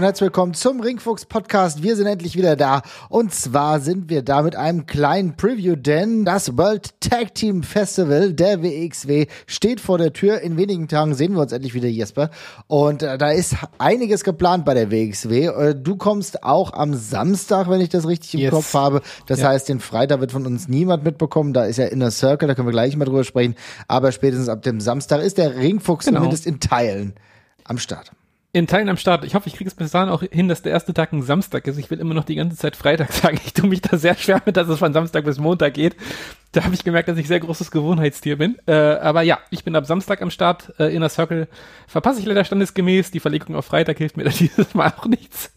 und herzlich willkommen zum Ringfuchs Podcast. Wir sind endlich wieder da. Und zwar sind wir da mit einem kleinen Preview, denn das World Tag Team Festival der WXW steht vor der Tür. In wenigen Tagen sehen wir uns endlich wieder, Jesper. Und äh, da ist einiges geplant bei der WXW. Äh, du kommst auch am Samstag, wenn ich das richtig im Yes. Kopf habe. Das Ja. heißt, den Freitag wird von uns niemand mitbekommen. Da ist ja Inner Circle, da können wir gleich mal drüber sprechen. Aber spätestens ab dem Samstag ist der Ringfuchs Genau. zumindest in Teilen am Start. In Teilen am Start. Ich hoffe, ich kriege es bis dahin auch hin, dass der erste Tag ein Samstag ist. Ich will immer noch die ganze Zeit Freitag sagen. Ich tue mich da sehr schwer mit, dass es von Samstag bis Montag geht. Da habe ich gemerkt, dass ich sehr großes Gewohnheitstier bin. Äh, aber ja, ich bin ab Samstag am Start. Äh, Inner Circle verpasse ich leider standesgemäß. Die Verlegung auf Freitag hilft mir da dieses Mal auch nichts.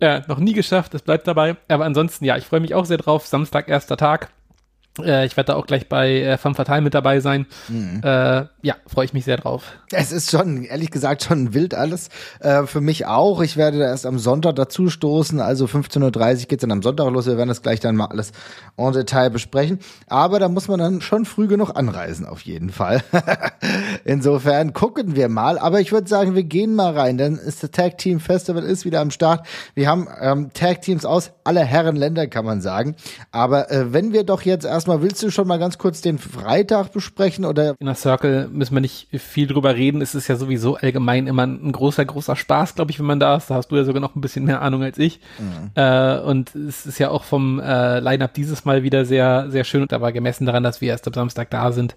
Ja, noch nie geschafft, das bleibt dabei. Aber ansonsten, ja, ich freue mich auch sehr drauf. Samstag, erster Tag. Äh, ich werde da auch gleich bei äh, Femme Fatale mit dabei sein. Äh, ja, freue ich mich sehr drauf. Es ist schon, ehrlich gesagt, schon wild alles. Äh, für mich auch. Ich werde da erst am Sonntag dazu stoßen. Also 15.30 Uhr geht's dann am Sonntag los. Wir werden das gleich dann mal alles en Detail besprechen. Aber da muss man dann schon früh genug anreisen, auf jeden Fall. Insofern gucken wir mal. Aber ich würde sagen, wir gehen mal rein, denn ist das Tag Team Festival ist wieder am Start. Wir haben ähm, Tag Teams aus aller Herren Länder, kann man sagen. Aber äh, wenn wir doch jetzt erstmal, willst du schon mal ganz kurz den Freitag besprechen oder Inner Circle müssen wir nicht viel drüber reden. Es ist ja sowieso allgemein immer ein großer, großer Spaß, glaube ich, wenn man da ist. Da hast du ja sogar noch ein bisschen mehr Ahnung als ich. Äh, und es ist ja auch vom äh, Line-Up dieses Mal wieder sehr, sehr schön. Und aber gemessen daran, dass wir erst am Samstag da sind,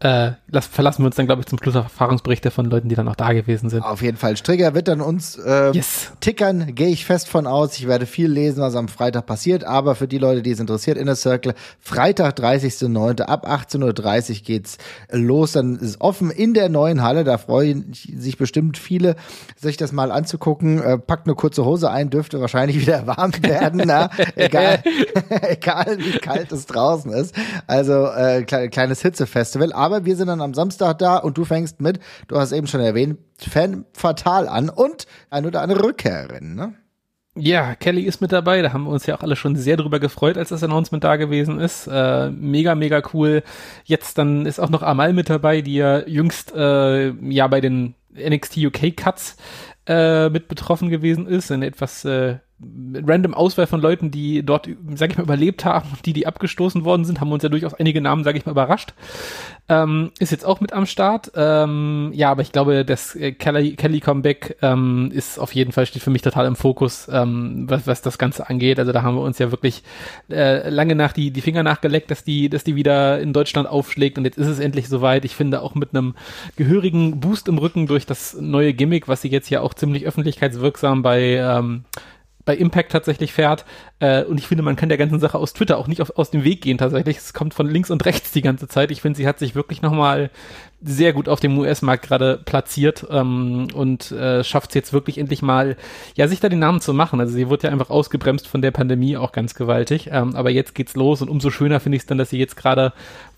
äh, las- verlassen wir uns dann, glaube ich, zum Schluss auf Erfahrungsberichte von Leuten, die dann auch da gewesen sind. Auf jeden Fall. Strigger wird dann uns äh, Yes. tickern, gehe ich fest von aus. Ich werde viel lesen, was am Freitag passiert. Aber für die Leute, die es interessiert, Inner Circle, Freitag, 30.09. ab 18.30 Uhr geht's los. Dann ist offen in der neuen Halle. Da freuen sich bestimmt viele, sich das mal anzugucken. Äh, packt eine kurze Hose ein, dürfte wahrscheinlich wieder warm werden. Na? Egal, egal wie kalt es draußen ist. Also äh, kle kleines Hitzefestival. Aber wir sind dann am Samstag da und du fängst mit, du hast eben schon erwähnt, Fan fatal an und ein oder andere Rückkehrerin, ne? Ja, Kelly ist mit dabei. Da haben wir uns ja auch alle schon sehr drüber gefreut, als das Announcement da gewesen ist. Äh, mega, mega cool. Jetzt dann ist auch noch Amal mit dabei, die ja jüngst äh, ja bei den NXT UK Cuts äh, mit betroffen gewesen ist. Eine etwas äh, random Auswahl von Leuten, die dort, sag ich mal, überlebt haben und die, die abgestoßen worden sind, haben uns ja durchaus einige Namen, sag ich mal, überrascht. Ähm, ist jetzt auch mit am Start. Ähm, ja, aber ich glaube, das äh, Kelly, Kelly Comeback ähm, ist auf jeden Fall, steht für mich total im Fokus, ähm, was, was das Ganze angeht. Also da haben wir uns ja wirklich äh, lange nach die, die Finger nachgeleckt, dass die, dass die wieder in Deutschland aufschlägt und jetzt ist es endlich soweit. Ich finde auch mit einem gehörigen Boost im Rücken durch das neue Gimmick, was sie jetzt ja auch ziemlich öffentlichkeitswirksam bei ähm, bei Impact tatsächlich fährt. Äh, und ich finde, man kann der ganzen Sache aus Twitter auch nicht auf, aus dem Weg gehen tatsächlich. Es kommt von links und rechts die ganze Zeit. Ich finde, sie hat sich wirklich nochmal sehr gut auf dem US-Markt gerade platziert ähm, und äh, schafft es jetzt wirklich endlich mal, ja, sich da den Namen zu machen. Also sie wurde ja einfach ausgebremst von der Pandemie auch ganz gewaltig. Ähm, aber jetzt geht's los und umso schöner finde ich es dann, dass sie jetzt gerade,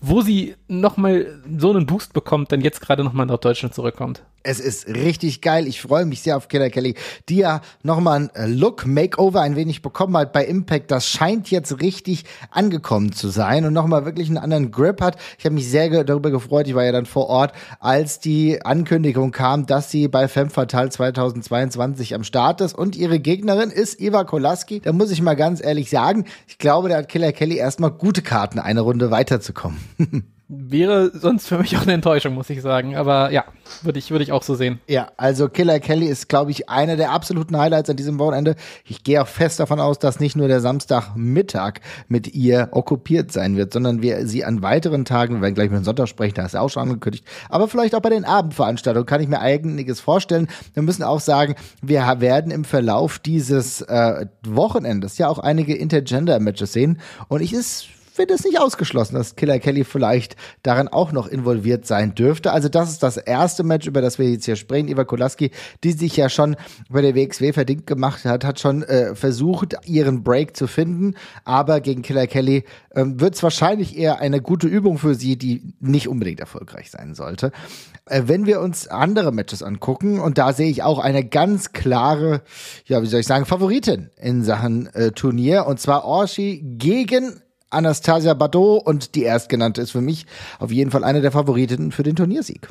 wo sie nochmal so einen Boost bekommt, dann jetzt gerade nochmal nach Deutschland zurückkommt. Es ist richtig geil. Ich freue mich sehr auf Killer Kelly, die ja nochmal ein äh, Look-Makeover ein wenig bekommen hat bei Impact. Das scheint jetzt richtig angekommen zu sein und nochmal wirklich einen anderen Grip hat. Ich habe mich sehr darüber gefreut. Ich war ja dann vor Ort, als die Ankündigung kam, dass sie bei Femme Fatale 2022 am Start ist und ihre Gegnerin ist Eva Kolaski. Da muss ich mal ganz ehrlich sagen, ich glaube, da hat Killer Kelly erstmal gute Karten, eine Runde weiterzukommen. Wäre sonst für mich auch eine Enttäuschung, muss ich sagen. Aber ja, würde ich, würde ich auch so sehen. Ja, also Killer Kelly ist, glaube ich, einer der absoluten Highlights an diesem Wochenende. Ich gehe auch fest davon aus, dass nicht nur der Samstagmittag mit ihr okkupiert sein wird, sondern wir sie an weiteren Tagen, wir werden gleich mit dem Sonntag sprechen, da ist ja auch schon angekündigt, aber vielleicht auch bei den Abendveranstaltungen kann ich mir einiges vorstellen. Wir müssen auch sagen, wir werden im Verlauf dieses äh, Wochenendes ja auch einige Intergender-Matches sehen und ich ist finde es nicht ausgeschlossen, dass Killer Kelly vielleicht daran auch noch involviert sein dürfte. Also das ist das erste Match, über das wir jetzt hier sprechen. Eva Kolaski, die sich ja schon bei der WXW verdient gemacht hat, hat schon äh, versucht, ihren Break zu finden. Aber gegen Killer Kelly ähm, wird es wahrscheinlich eher eine gute Übung für sie, die nicht unbedingt erfolgreich sein sollte. Äh, wenn wir uns andere Matches angucken, und da sehe ich auch eine ganz klare, ja, wie soll ich sagen, Favoritin in Sachen äh, Turnier, und zwar Orshi gegen Anastasia Bateau und die erstgenannte ist für mich auf jeden Fall eine der Favoritinnen für den Turniersieg.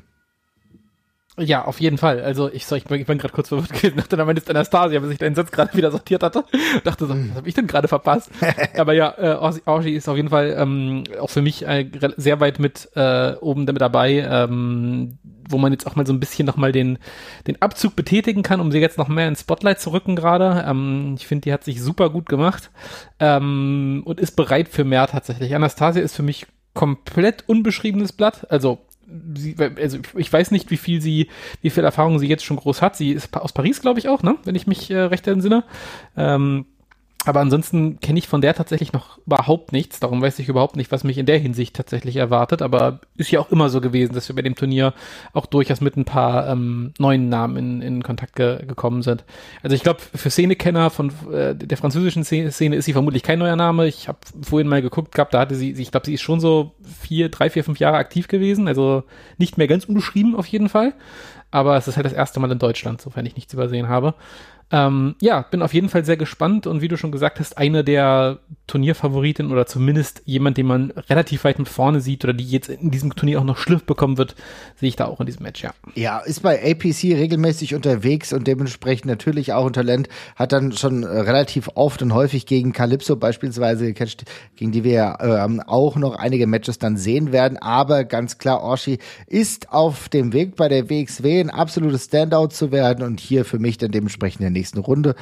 Ja, auf jeden Fall. Also ich, ich, ich bin gerade kurz verwirrt gewesen, dachte, da meinst Anastasia, bis ich deinen Satz gerade wieder sortiert hatte. Dachte so, was habe ich denn gerade verpasst? Aber ja, äh, Orsi ist auf jeden Fall ähm, auch für mich äh, sehr weit mit äh, oben damit dabei, ähm, wo man jetzt auch mal so ein bisschen nochmal den, den Abzug betätigen kann, um sie jetzt noch mehr ins Spotlight zu rücken gerade. Ähm, ich finde, die hat sich super gut gemacht ähm, und ist bereit für mehr tatsächlich. Anastasia ist für mich komplett unbeschriebenes Blatt. Also sie, also ich weiß nicht, wie viel sie, wie viel Erfahrung sie jetzt schon groß hat. Sie ist aus Paris, glaube ich auch, ne? Wenn ich mich äh, recht entsinne. Ähm, aber ansonsten kenne ich von der tatsächlich noch überhaupt nichts. Darum weiß ich überhaupt nicht, was mich in der Hinsicht tatsächlich erwartet. Aber ist ja auch immer so gewesen, dass wir bei dem Turnier auch durchaus mit ein paar ähm, neuen Namen in, in Kontakt ge gekommen sind. Also ich glaube, für Szenekenner von äh, der französischen Szene ist sie vermutlich kein neuer Name. Ich habe vorhin mal geguckt gehabt, da hatte sie, ich glaube, sie ist schon so vier, drei, vier, fünf Jahre aktiv gewesen. Also nicht mehr ganz unbeschrieben auf jeden Fall. Aber es ist halt das erste Mal in Deutschland, sofern ich nichts übersehen habe. Ähm, ja, bin auf jeden Fall sehr gespannt und wie du schon gesagt hast, eine der Turnierfavoriten oder zumindest jemand, den man relativ weit mit vorne sieht oder die jetzt in diesem Turnier auch noch Schliff bekommen wird, sehe ich da auch in diesem Match, ja. Ja, ist bei APC regelmäßig unterwegs und dementsprechend natürlich auch ein Talent, hat dann schon äh, relativ oft und häufig gegen Calypso beispielsweise gecatcht, gegen die wir ähm, auch noch einige Matches dann sehen werden, aber ganz klar, Orshi ist auf dem Weg bei der WXW ein absolutes Standout zu werden und hier für mich dann dementsprechend der nächsten Runde.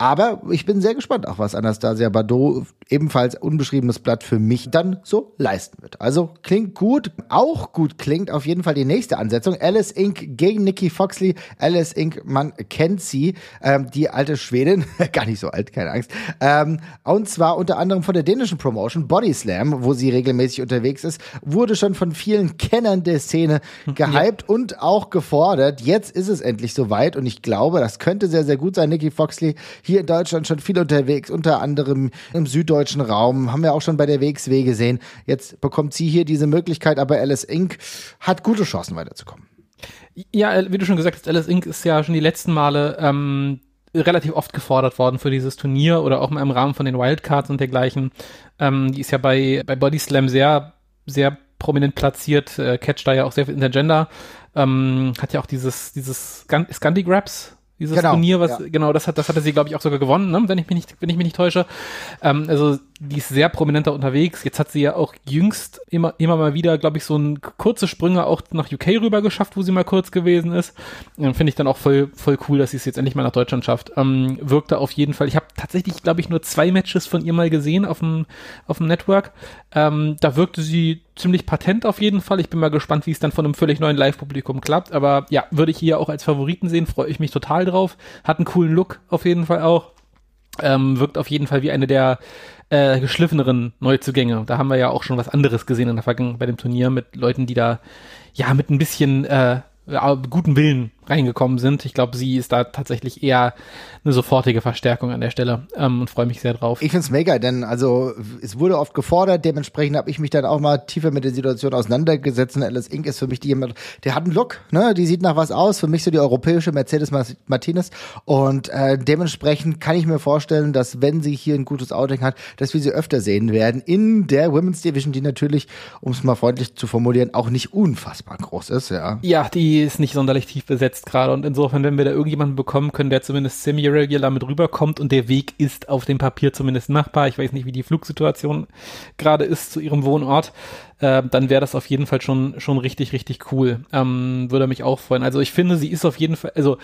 Aber ich bin sehr gespannt, auch was Anastasia Bardot, ebenfalls unbeschriebenes Blatt für mich, dann so leisten wird. Also klingt gut. Auch gut klingt auf jeden Fall die nächste Ansetzung. Alice Inc. gegen Nikki Foxley. Alice Inc., man kennt sie, ähm, die alte Schwedin, gar nicht so alt, keine Angst. Ähm, und zwar unter anderem von der dänischen Promotion Body Slam, wo sie regelmäßig unterwegs ist, wurde schon von vielen Kennern der Szene gehypt ja. und auch gefordert. Jetzt ist es endlich soweit und ich glaube, das könnte sehr, sehr gut sein. Nikki Foxley hier in Deutschland schon viel unterwegs, unter anderem im süddeutschen Raum, haben wir auch schon bei der WXW gesehen. Jetzt bekommt sie hier diese Möglichkeit, aber Alice Inc. hat gute Chancen weiterzukommen. Ja, wie du schon gesagt hast, Alice Inc. ist ja schon die letzten Male ähm, relativ oft gefordert worden für dieses Turnier oder auch mal im Rahmen von den Wildcards und dergleichen. Ähm, die ist ja bei, bei Body Slam sehr, sehr prominent platziert, äh, catcht da ja auch sehr viel Intergender, ähm, hat ja auch dieses, dieses Scandi Grabs dieses genau, Turnier, was, ja. genau, das hat, das hatte sie, glaube ich, auch sogar gewonnen, ne? wenn ich mich nicht, wenn ich mich nicht täusche. Ähm, also die ist sehr prominenter unterwegs. Jetzt hat sie ja auch jüngst immer, immer mal wieder, glaube ich, so ein kurze Sprünge auch nach UK rüber geschafft, wo sie mal kurz gewesen ist. Ähm, Finde ich dann auch voll, voll cool, dass sie es jetzt endlich mal nach Deutschland schafft. Ähm, wirkte auf jeden Fall. Ich habe tatsächlich, glaube ich, nur zwei Matches von ihr mal gesehen auf dem, auf dem Network. Ähm, da wirkte sie ziemlich patent auf jeden Fall. Ich bin mal gespannt, wie es dann von einem völlig neuen Live-Publikum klappt. Aber ja, würde ich hier auch als Favoriten sehen, freue ich mich total drauf. Hat einen coolen Look auf jeden Fall auch. Ähm, wirkt auf jeden Fall wie eine der äh, geschliffeneren Neuzugänge. Da haben wir ja auch schon was anderes gesehen in der Vergangenheit bei dem Turnier mit Leuten, die da ja mit ein bisschen äh, guten Willen reingekommen sind. Ich glaube, sie ist da tatsächlich eher eine sofortige Verstärkung an der Stelle ähm, und freue mich sehr drauf. Ich finde es mega, denn also es wurde oft gefordert, dementsprechend habe ich mich dann auch mal tiefer mit der Situation auseinandergesetzt. Und Alice Inc. ist für mich die jemand, der hat einen Look, ne? Die sieht nach was aus, für mich so die europäische Mercedes Martinez. Und äh, dementsprechend kann ich mir vorstellen, dass wenn sie hier ein gutes Outing hat, dass wir sie öfter sehen werden in der Women's Division, die natürlich, um es mal freundlich zu formulieren, auch nicht unfassbar groß ist, ja. Ja, die ist nicht sonderlich tief besetzt jetzt gerade und insofern, wenn wir da irgendjemanden bekommen können, der zumindest semi-regular mit rüberkommt und der Weg ist auf dem Papier zumindest machbar, ich weiß nicht, wie die Flugsituation gerade ist zu ihrem Wohnort, äh, dann wäre das auf jeden Fall schon, schon richtig, richtig cool. Ähm, würde mich auch freuen. Also ich finde, sie ist auf jeden Fall, also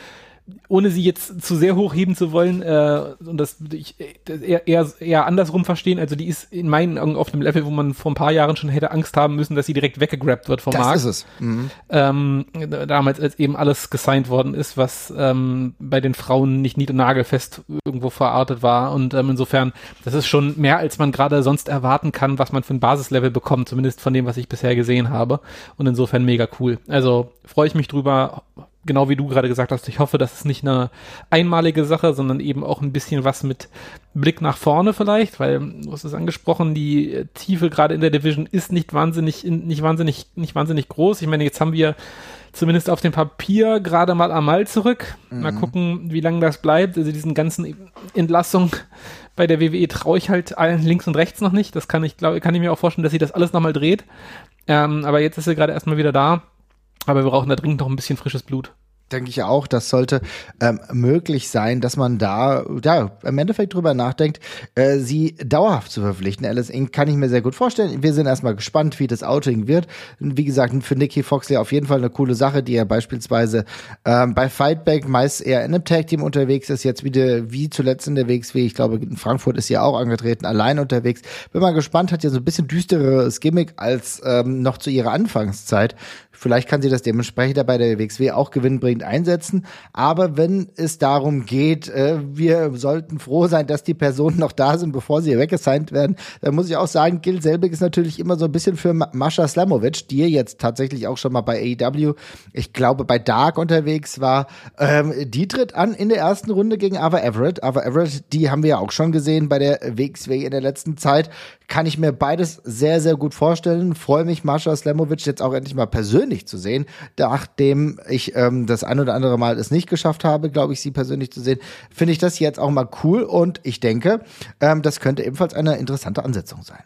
ohne sie jetzt zu sehr hochheben zu wollen äh, und das ich, eher, eher, eher andersrum verstehen, also die ist in meinen Augen auf einem Level, wo man vor ein paar Jahren schon hätte Angst haben müssen, dass sie direkt weggegrabt wird vom das Markt. ist es. Mhm. Ähm, damals, als eben alles gesigned worden ist, was ähm, bei den Frauen nicht nied- und nagelfest irgendwo verartet war. Und ähm, insofern, das ist schon mehr, als man gerade sonst erwarten kann, was man für ein Basislevel bekommt, zumindest von dem, was ich bisher gesehen habe. Und insofern mega cool. Also freue ich mich drüber, genau wie du gerade gesagt hast, ich hoffe, das ist nicht eine einmalige Sache, sondern eben auch ein bisschen was mit Blick nach vorne vielleicht, weil du hast es angesprochen, die Tiefe gerade in der Division ist nicht wahnsinnig, nicht wahnsinnig, nicht wahnsinnig groß. Ich meine, jetzt haben wir zumindest auf dem Papier gerade mal Amal zurück. Mal Mhm. gucken, wie lange das bleibt. Also diesen ganzen Entlassungen bei der WWE traue ich halt allen links und rechts noch nicht. Das kann ich, glaube, kann ich mir auch vorstellen, dass sie das alles nochmal dreht. Ähm, aber jetzt ist sie gerade erstmal wieder da. Aber wir brauchen da dringend noch ein bisschen frisches Blut. Denke ich auch, das sollte ähm, möglich sein, dass man da ja, im Endeffekt drüber nachdenkt, äh, sie dauerhaft zu verpflichten. Alice Inc. kann ich mir sehr gut vorstellen. Wir sind erstmal gespannt, wie das Outing wird. Wie gesagt, für Nicky Foxley auf jeden Fall eine coole Sache, die er beispielsweise ähm, bei Fightback meist eher in einem Tag-Team unterwegs ist, jetzt wieder wie zuletzt in der WXW. Ich glaube, in Frankfurt ist sie auch angetreten, allein unterwegs. Bin mal gespannt, hat ja so ein bisschen düsteres Gimmick als ähm, noch zu ihrer Anfangszeit. Vielleicht kann sie das dementsprechend bei der WXW auch gewinnbringend einsetzen. Aber wenn es darum geht, äh, wir sollten froh sein, dass die Personen noch da sind, bevor sie weggesigned werden, dann muss ich auch sagen, Gil Selbig ist natürlich immer so ein bisschen für Ma- Mascha Slamovic, die jetzt tatsächlich auch schon mal bei AEW, ich glaube bei Dark unterwegs war. Ähm, die tritt an in der ersten Runde gegen Ava Everett. Ava Everett, die haben wir ja auch schon gesehen bei der WXW in der letzten Zeit. Kann ich mir beides sehr, sehr gut vorstellen. Freue mich, Mascha Slamovic jetzt auch endlich mal persönlich zu sehen, nachdem ich ähm, das ein oder andere Mal es nicht geschafft habe, glaube ich, sie persönlich zu sehen. Finde ich das jetzt auch mal cool und ich denke, ähm, das könnte ebenfalls eine interessante Ansetzung sein.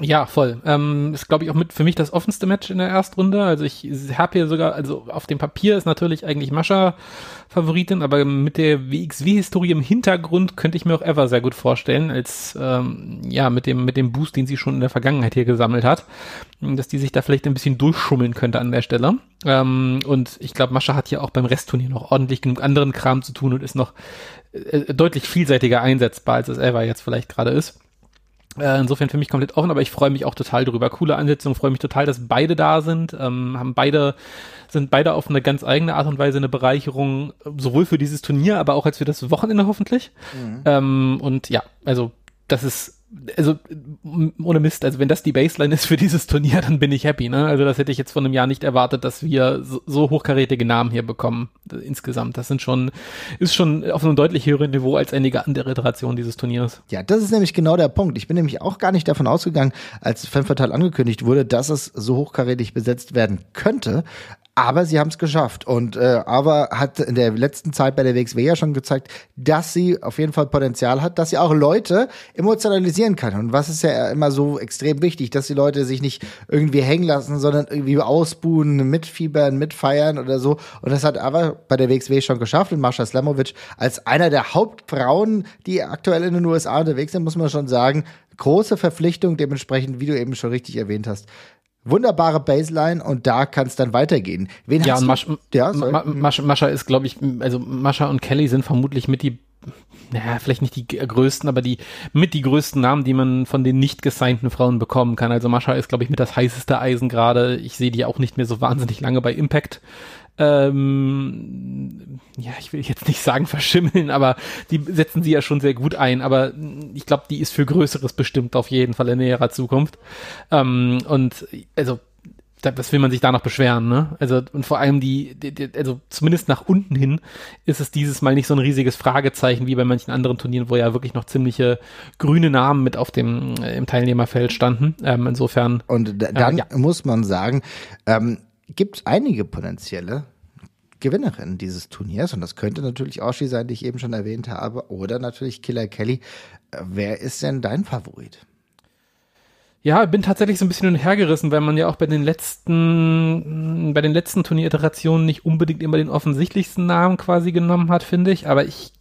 Ja, voll. Ähm, ist, glaube ich, auch mit für mich das offenste Match in der Erstrunde. Also ich habe hier sogar, also auf dem Papier ist natürlich eigentlich Mascha Favoritin, aber mit der WXW-Historie im Hintergrund könnte ich mir auch Ever sehr gut vorstellen, als ähm, ja, mit dem, mit dem Boost, den sie schon in der Vergangenheit hier gesammelt hat, dass die sich da vielleicht ein bisschen durchschummeln könnte an der Stelle. Ähm, und ich glaube, Mascha hat hier auch beim Restturnier noch ordentlich genug anderen Kram zu tun und ist noch äh, deutlich vielseitiger einsetzbar, als es Ever jetzt vielleicht gerade ist. Äh, Insofern für mich komplett offen, aber ich freue mich auch total drüber. Coole Ansetzung, freue mich total, dass beide da sind. Ähm, haben beide, sind beide auf eine ganz eigene Art und Weise eine Bereicherung, sowohl für dieses Turnier, aber auch als für das Wochenende hoffentlich. Ähm, und ja, also das ist, also m- ohne Mist, also wenn das die Baseline ist für dieses Turnier, dann bin ich happy. Ne? Also das hätte ich jetzt von einem Jahr nicht erwartet, dass wir so, so hochkarätige Namen hier bekommen äh, insgesamt. Das sind schon, ist schon auf einem deutlich höheren Niveau als einige andere Iterationen dieses Turniers. Ja, das ist nämlich genau der Punkt. Ich bin nämlich auch gar nicht davon ausgegangen, als Fanfatal angekündigt wurde, dass es so hochkarätig besetzt werden könnte. Aber sie haben es geschafft. Und äh, aber hat in der letzten Zeit bei der WXW ja schon gezeigt, dass sie auf jeden Fall Potenzial hat, dass sie auch Leute emotionalisieren kann. Und was ist ja immer so extrem wichtig, dass die Leute sich nicht irgendwie hängen lassen, sondern irgendwie ausbuhen, mitfiebern, mitfeiern oder so. Und das hat aber bei der WXW schon geschafft. Und Marsha Slamovic als einer der Hauptfrauen, die aktuell in den USA unterwegs sind, muss man schon sagen, große Verpflichtung, dementsprechend, wie du eben schon richtig erwähnt hast. Wunderbare Baseline und da kann es dann weitergehen. Wen Ja, hast und? Masch, ja. Ma, Mascha, Mascha ist, glaube ich, also Mascha und Kelly sind vermutlich mit die, naja, vielleicht nicht die größten, aber die mit die größten Namen, die man von den nicht gesignten Frauen bekommen kann. Also Mascha ist, glaube ich, mit das heißeste Eisen gerade. Ich sehe die auch nicht mehr so wahnsinnig lange bei Impact. Ähm, ja, ich will jetzt nicht sagen verschimmeln, aber die setzen sie ja schon sehr gut ein. Aber ich glaube, die ist für Größeres bestimmt auf jeden Fall in näherer Zukunft. Ähm, und also da, was will man sich da noch beschweren, ne? Also, und vor allem die, die, die, also zumindest nach unten hin ist es dieses Mal nicht so ein riesiges Fragezeichen wie bei manchen anderen Turnieren, wo ja wirklich noch ziemliche grüne Namen mit auf dem äh, im Teilnehmerfeld standen. Ähm, insofern, Und da, dann ja. muss man sagen, ähm, gibt einige potenzielle Gewinnerinnen dieses Turniers. Und das könnte natürlich Oshi sein, die ich eben schon erwähnt habe. Oder natürlich Killer Kelly. Wer ist denn dein Favorit? ja, bin tatsächlich so ein bisschen hin und her gerissen, weil man ja auch bei den letzten, bei den letzten Turnieriterationen nicht unbedingt immer den offensichtlichsten Namen quasi genommen hat, finde ich. Aber ich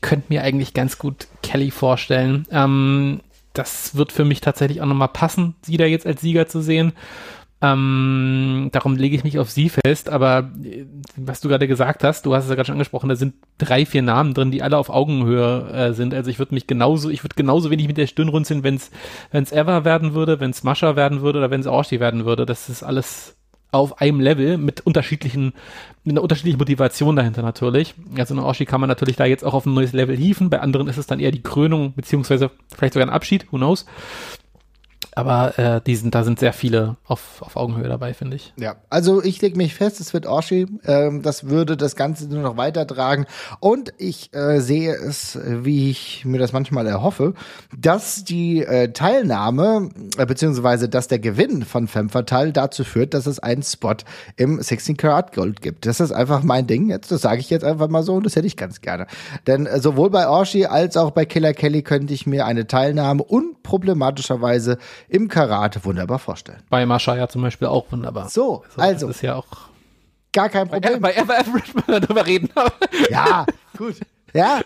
könnte mir eigentlich ganz gut Kelly vorstellen. Ähm, das wird für mich tatsächlich auch nochmal passen, sie da jetzt als Sieger zu sehen. Ähm, darum lege ich mich auf sie fest, aber äh, was du gerade gesagt hast, du hast es ja gerade schon angesprochen, da sind drei, vier Namen drin, die alle auf Augenhöhe äh, sind. Also ich würde mich genauso, ich würde genauso wenig mit der Stirn runzeln, wenn es wenn es Ever werden würde, wenn es Mascha werden würde oder wenn es Orshi werden würde. Das ist alles auf einem Level mit unterschiedlichen, mit einer unterschiedlichen Motivation dahinter natürlich. Also eine Orshi kann man natürlich da jetzt auch auf ein neues Level hieven, bei anderen ist es dann eher die Krönung, beziehungsweise vielleicht sogar ein Abschied, who knows. Aber äh, die sind, da sind sehr viele auf, auf Augenhöhe dabei, finde ich. Ja, also ich lege mich fest, es wird Orshi. Ähm, das würde das Ganze nur noch weitertragen. Und ich äh, sehe es, wie ich mir das manchmal erhoffe, dass die äh, Teilnahme, äh, beziehungsweise dass der Gewinn von Femme Fatale dazu führt, dass es einen Spot im 16 Karat Gold gibt. Das ist einfach mein Ding. Jetzt, das sage ich jetzt einfach mal so und das hätte ich ganz gerne. Denn äh, sowohl bei Orshi als auch bei Killer Kelly könnte ich mir eine Teilnahme unproblematischerweise im Karat wunderbar vorstellen. Bei Mascha ja zum Beispiel auch wunderbar. So, also. also das ist ja auch. Gar kein Problem. Bei, Average müssen wir darüber reden. ja, gut. Ja,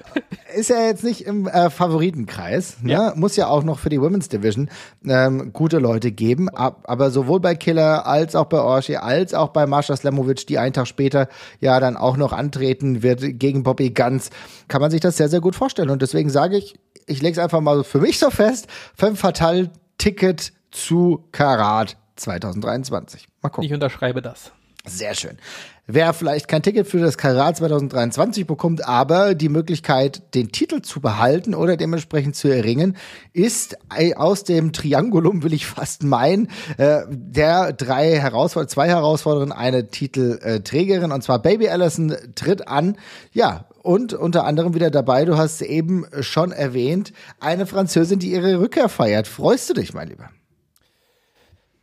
ist ja jetzt nicht im äh, Favoritenkreis. Ne? Ja. Muss ja auch noch für die Women's Division ähm, gute Leute geben. Ab, aber sowohl bei Killer als auch bei Orshi als auch bei Marsha Slamovic, die einen Tag später ja dann auch noch antreten wird gegen Bobby Guns, kann man sich das sehr, sehr gut vorstellen. Und deswegen sage ich, ich lege es einfach mal für mich so fest, Femme Fatale Ticket zu Karat 2023. Mal gucken. Ich unterschreibe das. Sehr schön. Wer vielleicht kein Ticket für das Karat 2023 bekommt, aber die Möglichkeit, den Titel zu behalten oder dementsprechend zu erringen, ist aus dem Triangulum, will ich fast meinen, äh, der drei Herausforderer, zwei Herausforderungen, eine Titelträgerin, und zwar Baby Allison tritt an. Ja, und unter anderem wieder dabei, du hast eben schon erwähnt, eine Französin, die ihre Rückkehr feiert. Freust du dich, mein Lieber?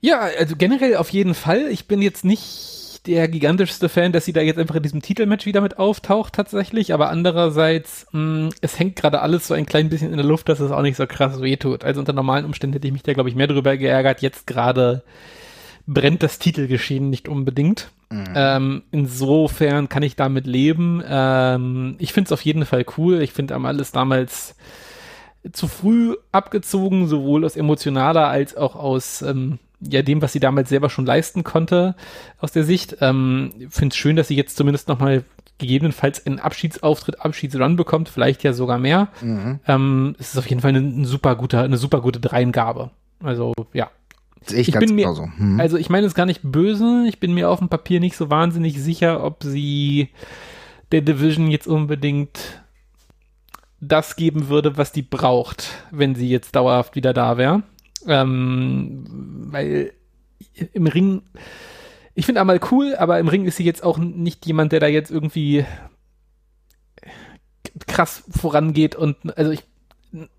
Ja, also generell auf jeden Fall. Ich bin jetzt nicht der gigantischste Fan, dass sie da jetzt einfach in diesem Titelmatch wieder mit auftaucht tatsächlich, aber andererseits, mh, mm, es hängt gerade alles so ein klein bisschen in der Luft, dass es auch nicht so krass wehtut. Also unter normalen Umständen hätte ich mich da, glaube ich, mehr drüber geärgert. Jetzt gerade brennt das Titelgeschehen nicht unbedingt. Mhm. Ähm, insofern kann ich damit leben. Ähm, ich finde es auf jeden Fall cool. Ich finde alles damals zu früh abgezogen, sowohl aus emotionaler als auch aus ähm, ja dem, was sie damals selber schon leisten konnte aus der Sicht. Ähm, finde es schön, dass sie jetzt zumindest nochmal gegebenenfalls einen Abschiedsauftritt, Abschiedsrun bekommt, vielleicht ja sogar mehr. Mhm. Ähm, es ist auf jeden Fall eine, eine super gute, eine super gute Dreingabe. Also ja, ich, ich bin mir, hm. also ich meine es gar nicht böse, ich bin mir auf dem Papier nicht so wahnsinnig sicher, ob sie der Division jetzt unbedingt das geben würde, was die braucht, wenn sie jetzt dauerhaft wieder da wäre. Ähm, weil im Ring, ich finde einmal cool, aber im Ring ist sie jetzt auch nicht jemand, der da jetzt irgendwie krass vorangeht und also ich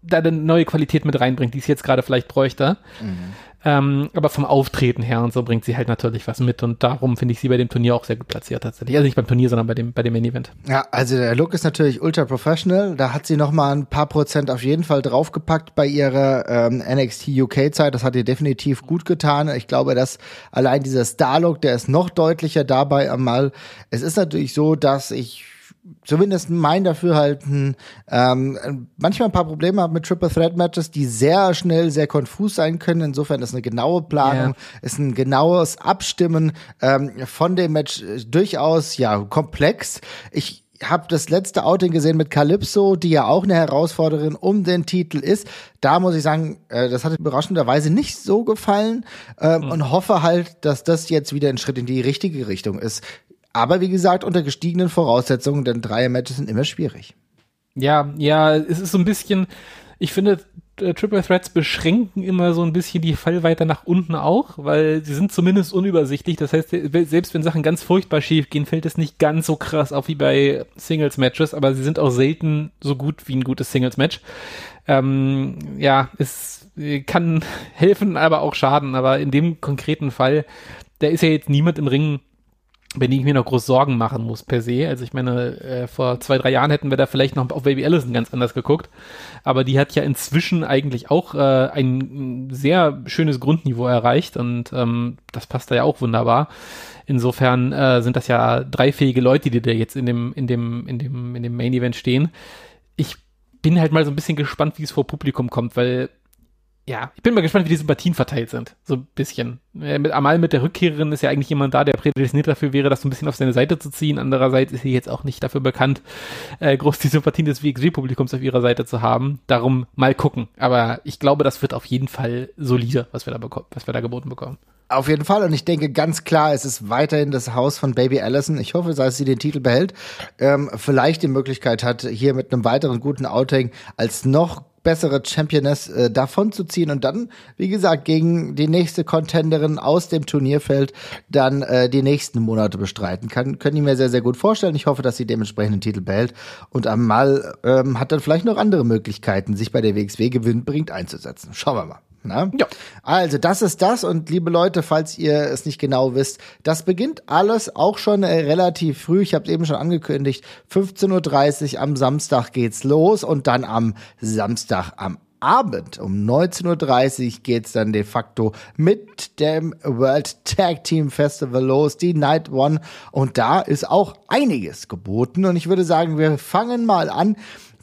da eine neue Qualität mit reinbringt, die es jetzt gerade vielleicht bräuchte. Mhm. Ähm, aber vom Auftreten her und so bringt sie halt natürlich was mit und darum finde ich sie bei dem Turnier auch sehr gut platziert tatsächlich. Also nicht beim Turnier, sondern bei dem, bei dem Main Event. Ja, also der Look ist natürlich ultra professional. Da hat sie noch mal ein paar Prozent auf jeden Fall draufgepackt bei ihrer ähm, NXT UK Zeit. Das hat ihr definitiv gut getan. Ich glaube, dass allein dieser Star Look, der ist noch deutlicher dabei einmal. Es ist natürlich so, dass ich zumindest mein Dafürhalten, ähm, manchmal ein paar Probleme habe mit Triple Threat Matches, die sehr schnell sehr konfus sein können. Insofern ist eine genaue Planung, yeah. ist ein genaues Abstimmen ähm, von dem Match äh, durchaus ja komplex. Ich habe das letzte Outing gesehen mit Calypso, die ja auch eine Herausforderin um den Titel ist. Da muss ich sagen, äh, das hat überraschenderweise nicht so gefallen ähm, mhm. und hoffe halt, dass das jetzt wieder ein Schritt in die richtige Richtung ist. Aber wie gesagt, unter gestiegenen Voraussetzungen, denn Dreier-Matches sind immer schwierig. Ja, ja, es ist so ein bisschen, ich finde, äh, Triple Threats beschränken immer so ein bisschen die Fallweite nach unten auch, weil sie sind zumindest unübersichtlich. Das heißt, selbst wenn Sachen ganz furchtbar schief gehen, fällt es nicht ganz so krass auf wie bei Singles-Matches, aber sie sind auch selten so gut wie ein gutes Singles-Match. Ähm, ja, es kann helfen, aber auch schaden. Aber in dem konkreten Fall, da ist ja jetzt niemand im Ring, wenn ich mir noch groß Sorgen machen muss per se. Also ich meine, äh, vor zwei, drei Jahren hätten wir da vielleicht noch auf Baby Allison ganz anders geguckt. Aber die hat ja inzwischen eigentlich auch äh, ein sehr schönes Grundniveau erreicht und ähm, das passt da ja auch wunderbar. Insofern äh, sind das ja drei fähige Leute, die da jetzt in dem, in dem, in dem, in dem Main Event stehen. Ich bin halt mal so ein bisschen gespannt, wie es vor Publikum kommt, weil ja, ich bin mal gespannt, wie die Sympathien verteilt sind. So ein bisschen. Äh, mit Amal mit der Rückkehrerin ist ja eigentlich jemand da, der prädestiniert dafür wäre, das so ein bisschen auf seine Seite zu ziehen. Andererseits ist sie jetzt auch nicht dafür bekannt, äh, groß die Sympathien des WXW-Publikums auf ihrer Seite zu haben. Darum mal gucken. Aber ich glaube, das wird auf jeden Fall solide, was wir da bekommen, was wir da geboten bekommen. Auf jeden Fall. Und ich denke ganz klar, es ist weiterhin das Haus von Baby Allison. Ich hoffe, dass sie den Titel behält, ähm, vielleicht die Möglichkeit hat, hier mit einem weiteren guten Outing als noch bessere Championess äh, davon zu ziehen und dann, wie gesagt, gegen die nächste Contenderin aus dem Turnierfeld dann äh, die nächsten Monate bestreiten kann. Können ich mir sehr, sehr gut vorstellen. Ich hoffe, dass sie dementsprechend den Titel behält und Amal ähm, hat dann vielleicht noch andere Möglichkeiten, sich bei der WXW gewinnbringt einzusetzen. Schauen wir mal. Na? Ja. Also, das ist das. Und liebe Leute, falls ihr es nicht genau wisst, das beginnt alles auch schon äh, relativ früh. Ich habe es eben schon angekündigt. 15.30 Uhr am Samstag geht's los und dann am Samstag am Abend um 19.30 Uhr geht's dann de facto mit dem World Tag Team Festival los, die Night One. Und da ist auch einiges geboten. Und ich würde sagen, wir fangen mal an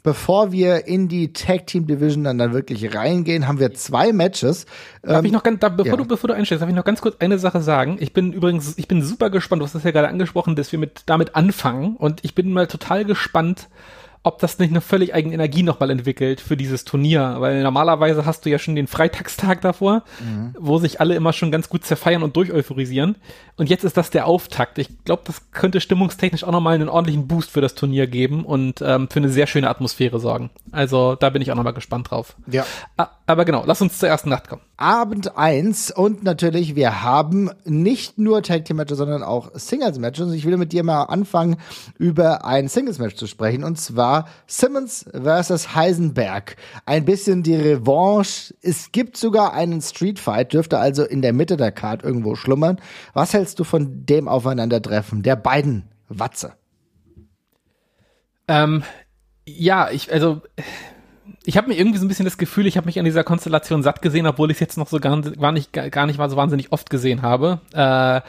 bevor wir in die Tag Team Division dann, dann wirklich reingehen, haben wir zwei Matches. Darf ähm, ich noch ganz, da, bevor ja. du, bevor du einstellst, darf ich noch ganz kurz eine Sache sagen? Ich bin übrigens, ich bin super gespannt, du hast das ja gerade angesprochen, dass wir mit, damit anfangen und ich bin mal total gespannt, ob das nicht eine völlig eigene Energie nochmal entwickelt für dieses Turnier. Weil normalerweise hast du ja schon den Freitagstag davor, mhm. wo sich alle immer schon ganz gut zerfeiern und durcheuphorisieren. Und jetzt ist das der Auftakt. Ich glaube, das könnte stimmungstechnisch auch nochmal einen ordentlichen Boost für das Turnier geben und ähm, für eine sehr schöne Atmosphäre sorgen. Also da bin ich auch nochmal gespannt drauf. Ja. Aber genau, lass uns zur ersten Nacht kommen. Abend eins und natürlich, wir haben nicht nur Tag Team Matches, sondern auch Singles Matches. Ich will mit dir mal anfangen, über ein Singles Match zu sprechen und zwar Simmons versus Heisenberg. Ein bisschen die Revanche. Es gibt sogar einen Street Fight, dürfte also in der Mitte der Card irgendwo schlummern. Was hältst du von dem Aufeinandertreffen der beiden Watze? Ähm, ja, ich, also, ich habe mir irgendwie so ein bisschen das Gefühl, ich habe mich an dieser Konstellation satt gesehen, obwohl ich es jetzt noch so gar, gar, nicht, gar nicht mal so wahnsinnig oft gesehen habe. Äh,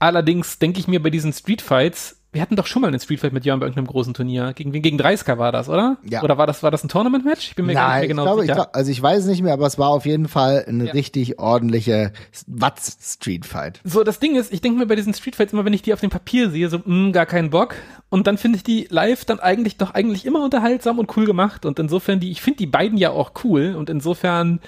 allerdings denke ich mir bei diesen Street Fights, wir hatten doch schon mal einen Street Fight mit Jörn bei irgendeinem großen Turnier. Gegen gegen Dreisker war das, oder? Ja. Oder war das, war das ein Tournament-Match? Ich bin mir Nein, gar nicht mehr genau ich glaube, sicher. Ich glaub, also ich weiß nicht mehr, aber es war auf jeden Fall ein ja. richtig ordentlicher Watz-Street Fight. So, das Ding ist, ich denke mir bei diesen Street Fights immer, wenn ich die auf dem Papier sehe, so, mh, hm, gar keinen Bock. Und dann finde ich die live dann eigentlich doch eigentlich immer unterhaltsam und cool gemacht. Und insofern die, ich finde die beiden ja auch cool. Und insofern,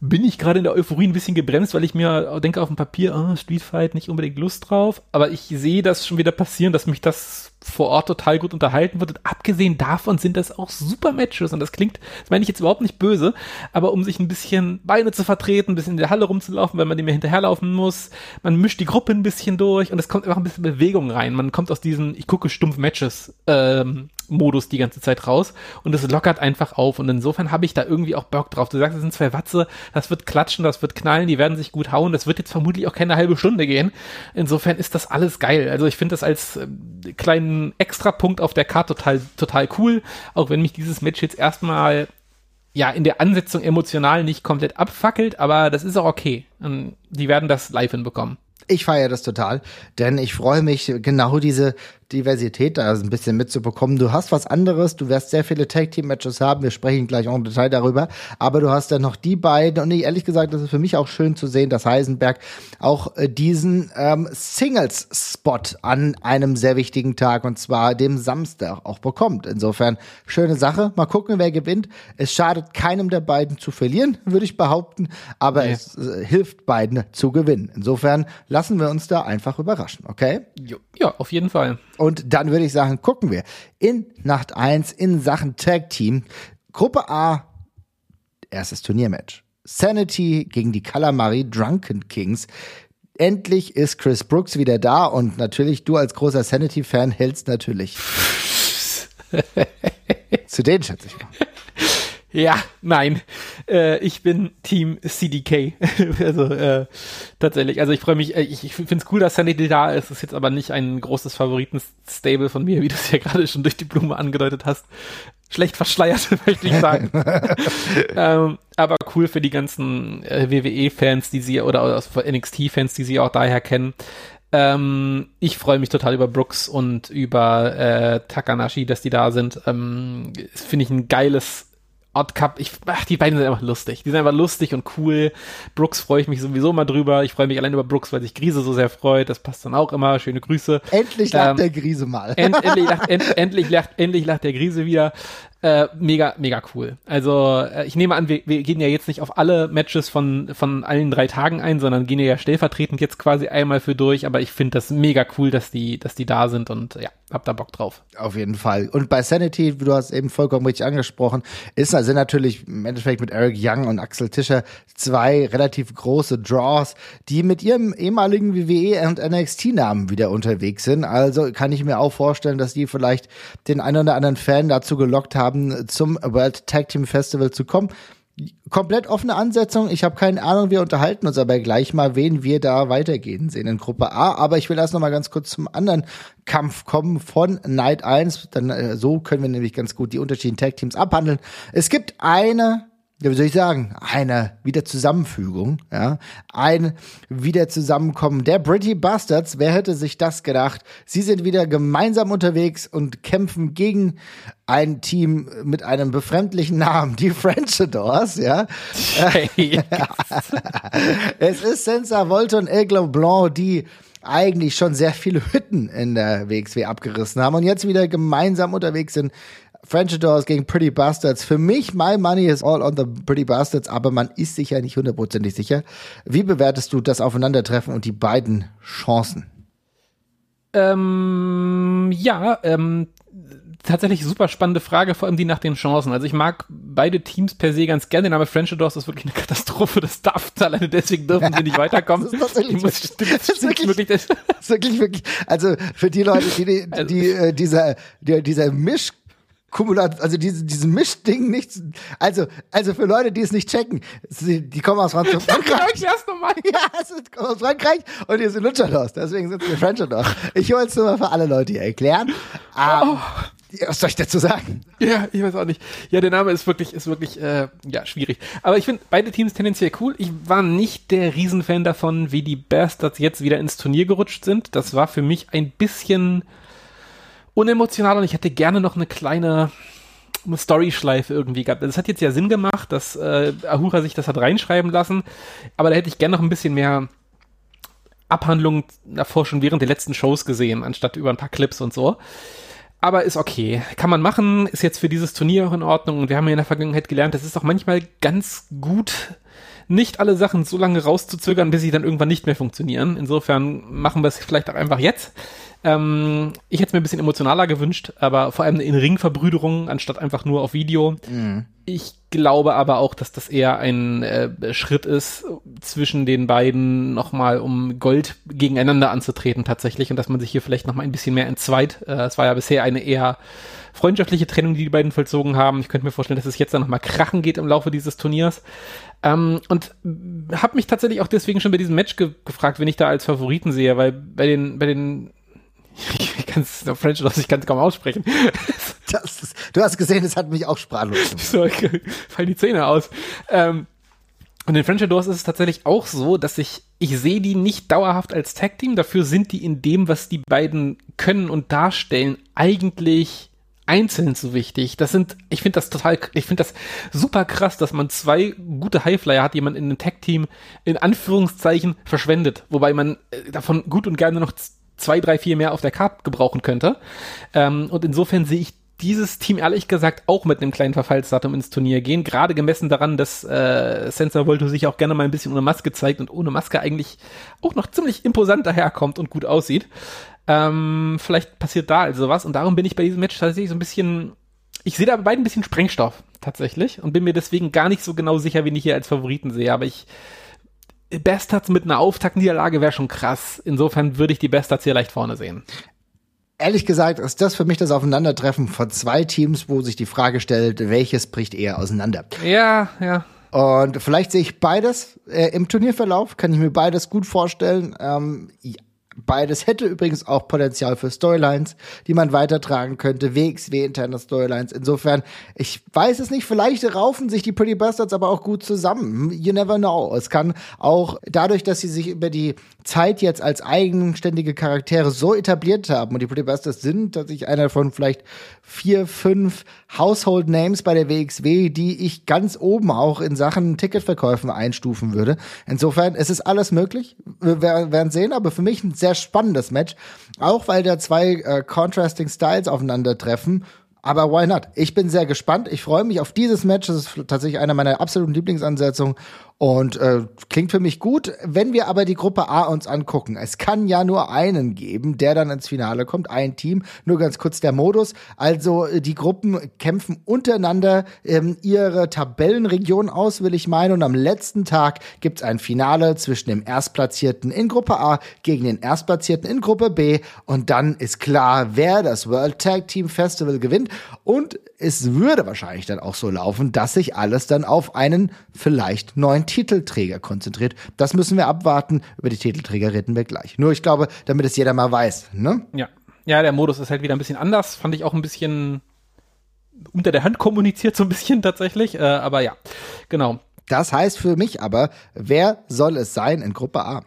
bin ich gerade in der Euphorie ein bisschen gebremst, weil ich mir denke auf dem Papier, oh, Street Fight, nicht unbedingt Lust drauf. Aber ich sehe das schon wieder passieren, dass mich das vor Ort total gut unterhalten wird. Und abgesehen davon sind das auch super Matches. Und das klingt, das meine ich jetzt überhaupt nicht böse, aber um sich ein bisschen Beine zu vertreten, ein bisschen in der Halle rumzulaufen, weil man dem ja hinterherlaufen muss. Man mischt die Gruppe ein bisschen durch und es kommt einfach ein bisschen Bewegung rein. Man kommt aus diesen, ich gucke stumpf Matches, ähm, Modus die ganze Zeit raus und es lockert einfach auf und insofern habe ich da irgendwie auch Bock drauf. Du sagst, es sind zwei Watze, das wird klatschen, das wird knallen, die werden sich gut hauen, das wird jetzt vermutlich auch keine halbe Stunde gehen. Insofern ist das alles geil. Also ich finde das als äh, kleinen Extrapunkt auf der Karte total, total cool, auch wenn mich dieses Match jetzt erstmal ja in der Ansetzung emotional nicht komplett abfackelt, aber das ist auch okay. Die werden das live hinbekommen. Ich feiere das total, denn ich freue mich, genau diese Diversität da ein bisschen mitzubekommen. Du hast was anderes, du wirst sehr viele Tag-Team-Matches haben, wir sprechen gleich auch im Detail darüber, aber du hast dann noch die beiden und ehrlich gesagt, das ist für mich auch schön zu sehen, dass Heisenberg auch äh, diesen ähm, Singles-Spot an einem sehr wichtigen Tag und zwar dem Samstag auch bekommt. Insofern schöne Sache, mal gucken, wer gewinnt. Es schadet keinem der beiden zu verlieren, würde ich behaupten, aber nee. es äh, hilft beiden zu gewinnen. Insofern lassen wir uns da einfach überraschen, okay? Ja, auf jeden Fall. Und dann würde ich sagen, gucken wir in Nacht 1 in Sachen Tag Team. Gruppe A, erstes Turniermatch. Sanity gegen die Calamari Drunken Kings. Endlich ist Chris Brooks wieder da und natürlich du als großer Sanity-Fan hältst natürlich zu denen schätze ich mal. Ja, nein. Äh, ich bin Team CDK. also äh, tatsächlich. Also ich freue mich, äh, ich, ich finde es cool, dass Sanity da ist. Ist jetzt aber nicht ein großes Favoriten-Stable von mir, wie du es ja gerade schon durch die Blume angedeutet hast. Schlecht verschleiert, möchte ich sagen. ähm, aber cool für die ganzen äh, WWE-Fans, die sie, oder, oder NXT-Fans, die sie auch daher kennen. Ähm, ich freue mich total über Brooks und über äh, Takanashi, dass die da sind. Ähm, Finde ich ein geiles Odd Cup, ich, ach, die beiden sind einfach lustig. Die sind einfach lustig und cool. Brooks freue ich mich sowieso mal drüber. Ich freue mich allein über Brooks, weil sich Grise so sehr freut. Das passt dann auch immer. Schöne Grüße. Endlich lacht ähm, der Grise mal. End, endlich, lacht, end, endlich, lacht, endlich lacht der Grise wieder. Äh, mega, mega cool. Also äh, ich nehme an, wir, wir gehen ja jetzt nicht auf alle Matches von, von allen drei Tagen ein, sondern gehen ja stellvertretend jetzt quasi einmal für durch. Aber ich finde das mega cool, dass die, dass die da sind und ja, hab da Bock drauf. Auf jeden Fall. Und bei Sanity, du hast eben vollkommen richtig angesprochen, ist also natürlich im Endeffekt mit Eric Young und Axel Tischer zwei relativ große Draws, die mit ihrem ehemaligen WWE und NXT-Namen wieder unterwegs sind. Also kann ich mir auch vorstellen, dass die vielleicht den einen oder anderen Fan dazu gelockt haben, haben, zum World Tag Team Festival zu kommen. Komplett offene Ansetzung. Ich habe keine Ahnung, wir unterhalten uns aber gleich mal, wen wir da weitergehen sehen in Gruppe A. Aber ich will erst noch mal ganz kurz zum anderen Kampf kommen von Night 1. Dann äh, so können wir nämlich ganz gut die unterschiedlichen Tag Teams abhandeln. Es gibt eine ja, wie soll ich sagen, eine Wiederzusammenfügung, ja, ein Wiederzusammenkommen der Pretty Bastards. Wer hätte sich das gedacht? Sie sind wieder gemeinsam unterwegs und kämpfen gegen ein Team mit einem befremdlichen Namen, die French Adors, ja. es ist Sensa Volte und Aigle Blanc, die eigentlich schon sehr viele Hütten in der WXW abgerissen haben und jetzt wieder gemeinsam unterwegs sind French Adors gegen Pretty Bastards. Für mich, my money is all on the Pretty Bastards, aber man ist sich ja nicht hundertprozentig sicher. Wie bewertest du das Aufeinandertreffen und die beiden Chancen? Ähm, ja, ähm, tatsächlich super spannende Frage, vor allem die nach den Chancen. Also ich mag beide Teams per se ganz gerne, aber French Adors ist wirklich eine Katastrophe. Das darf alleine deswegen dürfen sie nicht weiterkommen. das ist tatsächlich muss, das ist wirklich, wirklich, das ist wirklich, wirklich, also für die Leute, die, die, also die, äh, dieser, die, dieser Misch Kumulat, also diese, diesen Mischding nicht, also, also für Leute, die es nicht checken, die kommen aus Frankreich. Ja, es kommen aus Frankreich und hier sind Lutscherdos, deswegen sind wir Frencherdos. Ich wollte es nur mal für alle Leute hier erklären. Um, oh. Was soll ich dazu sagen? Ja, ich weiß auch nicht. Ja, der Name ist wirklich, ist wirklich, äh, ja, schwierig. Aber ich finde beide Teams tendenziell cool. Ich war nicht der Riesenfan davon, wie die Bastards jetzt wieder ins Turnier gerutscht sind. Das war für mich ein bisschen, unemotional und ich hätte gerne noch eine kleine Story-Schleife irgendwie gehabt. Das hat jetzt ja Sinn gemacht, dass äh, Ahura sich das hat reinschreiben lassen, aber da hätte ich gerne noch ein bisschen mehr Abhandlung davor schon während der letzten Shows gesehen, anstatt über ein paar Clips und so. Aber ist okay. Kann man machen, ist jetzt für dieses Turnier auch in Ordnung. Und wir haben ja in der Vergangenheit gelernt, das ist auch manchmal ganz gut, nicht alle Sachen so lange rauszuzögern, bis sie dann irgendwann nicht mehr funktionieren. Insofern machen wir es vielleicht auch einfach jetzt. Ähm, ich hätte es mir ein bisschen emotionaler gewünscht, aber vor allem in Ringverbrüderung anstatt einfach nur auf Video. Mhm. Ich glaube aber auch, dass das eher ein äh, Schritt ist zwischen den beiden nochmal, um Gold gegeneinander anzutreten tatsächlich und dass man sich hier vielleicht nochmal ein bisschen mehr entzweit. Äh, es war ja bisher eine eher freundschaftliche Trennung, die die beiden vollzogen haben. Ich könnte mir vorstellen, dass es jetzt dann nochmal krachen geht im Laufe dieses Turniers. Ähm, und habe mich tatsächlich auch deswegen schon bei diesem Match ge gefragt, wenn ich da als Favoriten sehe, weil bei den, bei den ich kann es auf French los, ich kann es kaum aussprechen. Ist, du hast gesehen, es hat mich auch sprachlos gemacht. So, fallen die Zähne aus. Ähm, und in French Doors ist es tatsächlich auch so, dass ich, ich sehe die nicht dauerhaft als Tag Team, dafür sind die in dem, was die beiden können und darstellen, eigentlich einzeln so wichtig. Das sind, ich finde das total, ich finde das super krass, dass man zwei gute Highflyer hat, die man in einem Tag-Team in Anführungszeichen verschwendet, wobei man äh, davon gut und gerne noch zwei, drei, vier mehr auf der Karte gebrauchen könnte. Ähm, und insofern sehe ich dieses Team ehrlich gesagt auch mit einem kleinen Verfallsdatum ins Turnier gehen, gerade gemessen daran, dass äh, Sensor Volto sich auch gerne mal ein bisschen ohne Maske zeigt und ohne Maske eigentlich auch noch ziemlich imposant daherkommt und gut aussieht. Ähm, vielleicht passiert da also was und darum bin ich bei diesem Match tatsächlich so ein bisschen, ich sehe da bei beiden ein bisschen Sprengstoff tatsächlich und bin mir deswegen gar nicht so genau sicher, wen ich hier als Favoriten sehe, aber ich Bastards mit einer Auftaktniederlage wäre schon krass. Insofern würde ich die Bastards hier leicht vorne sehen. Ehrlich gesagt ist das für mich das Aufeinandertreffen von zwei Teams, wo sich die Frage stellt, welches bricht eher auseinander. Ja, ja. Und vielleicht sehe ich beides äh, im Turnierverlauf, kann ich mir beides gut vorstellen. Ähm, ja, Beides hätte übrigens auch Potenzial für Storylines, die man weitertragen könnte, WXW interne Storylines. Insofern, ich weiß es nicht, vielleicht raufen sich die Pretty Bastards aber auch gut zusammen. You never know. Es kann auch dadurch, dass sie sich über die Zeit jetzt als eigenständige Charaktere so etabliert haben und die Pretty Bastards sind tatsächlich einer von vielleicht vier, fünf Household Names bei der WXW, die ich ganz oben auch in Sachen Ticketverkäufen einstufen würde. Insofern, es ist alles möglich. Wir werden sehen, aber für mich ein sehr spannendes Match. Auch weil da zwei äh, contrasting Styles aufeinandertreffen. Aber why not? Ich bin sehr gespannt. Ich freue mich auf dieses Match. Das ist tatsächlich einer meiner absoluten Lieblingsansetzungen. Und äh, klingt für mich gut. Wenn wir aber die Gruppe A uns angucken, es kann ja nur einen geben, der dann ins Finale kommt, ein Team. Nur ganz kurz der Modus. Also äh, die Gruppen kämpfen untereinander ähm, ihre Tabellenregion aus, will ich meinen. Und am letzten Tag gibt's ein Finale zwischen dem Erstplatzierten in Gruppe A gegen den Erstplatzierten in Gruppe B. Und dann ist klar, wer das World Tag Team Festival gewinnt. Und es würde wahrscheinlich dann auch so laufen, dass sich alles dann auf einen vielleicht neuen Titelträger konzentriert. Das müssen wir abwarten. Über die Titelträger reden wir gleich. Nur ich glaube, damit es jeder mal weiß. Ne? Ja. Ja, der Modus ist halt wieder ein bisschen anders. Fand ich auch ein bisschen unter der Hand kommuniziert, so ein bisschen tatsächlich. Äh, aber ja, genau. Das heißt für mich aber, wer soll es sein in Gruppe A?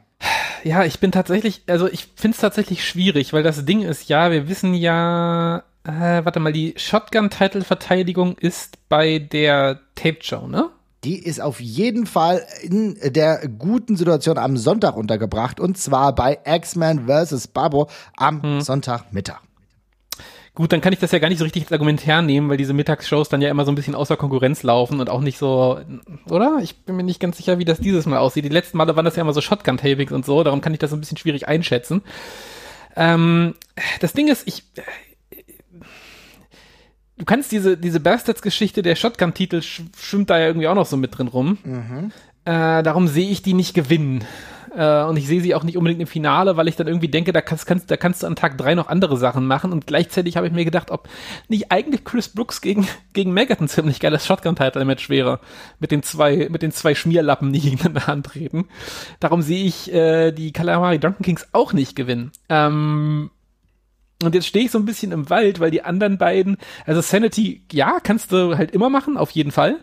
Ja, ich bin tatsächlich, also ich finde es tatsächlich schwierig, weil das Ding ist ja, wir wissen ja, äh, warte mal, die Shotgun-Title-Verteidigung ist bei der Tape-Show, ne? Die ist auf jeden Fall in der guten Situation am Sonntag untergebracht und zwar bei X-Men vs. Babo am hm. Sonntagmittag. Gut, dann kann ich das ja gar nicht so richtig als Argument hernehmen, weil diese Mittagsshows dann ja immer so ein bisschen außer Konkurrenz laufen und auch nicht so, oder? Ich bin mir nicht ganz sicher, wie das dieses Mal aussieht. Die letzten Male waren das ja immer so Shotgun-Tapings und so, darum kann ich das so ein bisschen schwierig einschätzen. Ähm, das Ding ist, ich, du kannst diese, diese Bastards-Geschichte, der Shotgun-Titel schwimmt da ja irgendwie auch noch so mit drin rum. Mhm. Äh, darum sehe ich die nicht gewinnen. Äh, und ich sehe sie auch nicht unbedingt im Finale, weil ich dann irgendwie denke, da kannst, kannst, da kannst du an Tag drei noch andere Sachen machen. Und gleichzeitig habe ich mir gedacht, ob nicht eigentlich Chris Brooks gegen, gegen Megat ein ziemlich geiles Shotgun-Title-Match wäre. Mit den zwei, mit den zwei Schmierlappen, die gegeneinander antreten. Darum sehe ich äh, die Calamari Drunken Kings auch nicht gewinnen. Ähm, und jetzt stehe ich so ein bisschen im Wald, weil die anderen beiden, also Sanity, ja, kannst du halt immer machen, auf jeden Fall.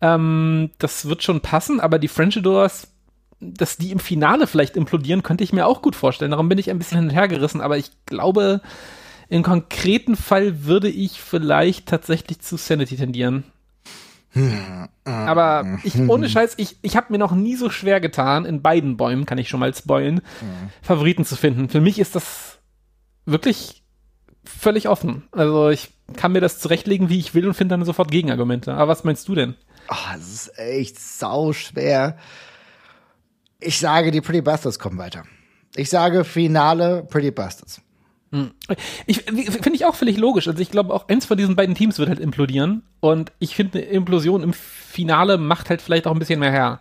Ähm, das wird schon passen, aber die Frenchadors, dass die im Finale vielleicht implodieren, könnte ich mir auch gut vorstellen. Darum bin ich ein bisschen hin und her gerissen, aber ich glaube, im konkreten Fall würde ich vielleicht tatsächlich zu Sanity tendieren. Aber ich, ohne Scheiß, ich, ich habe mir noch nie so schwer getan, in beiden Bäumen, kann ich schon mal spoilen, Favoriten zu finden. Für mich ist das wirklich völlig offen. Also ich kann mir das zurechtlegen, wie ich will und finde dann sofort Gegenargumente. Aber was meinst du denn? Oh, das ist echt sau schwer. Ich sage, die Pretty Bastards kommen weiter. Ich sage Finale Pretty Bastards. Hm. Ich finde ich auch völlig logisch. Also ich glaube auch eins von diesen beiden Teams wird halt implodieren und ich finde eine Implosion im Finale macht halt vielleicht auch ein bisschen mehr her.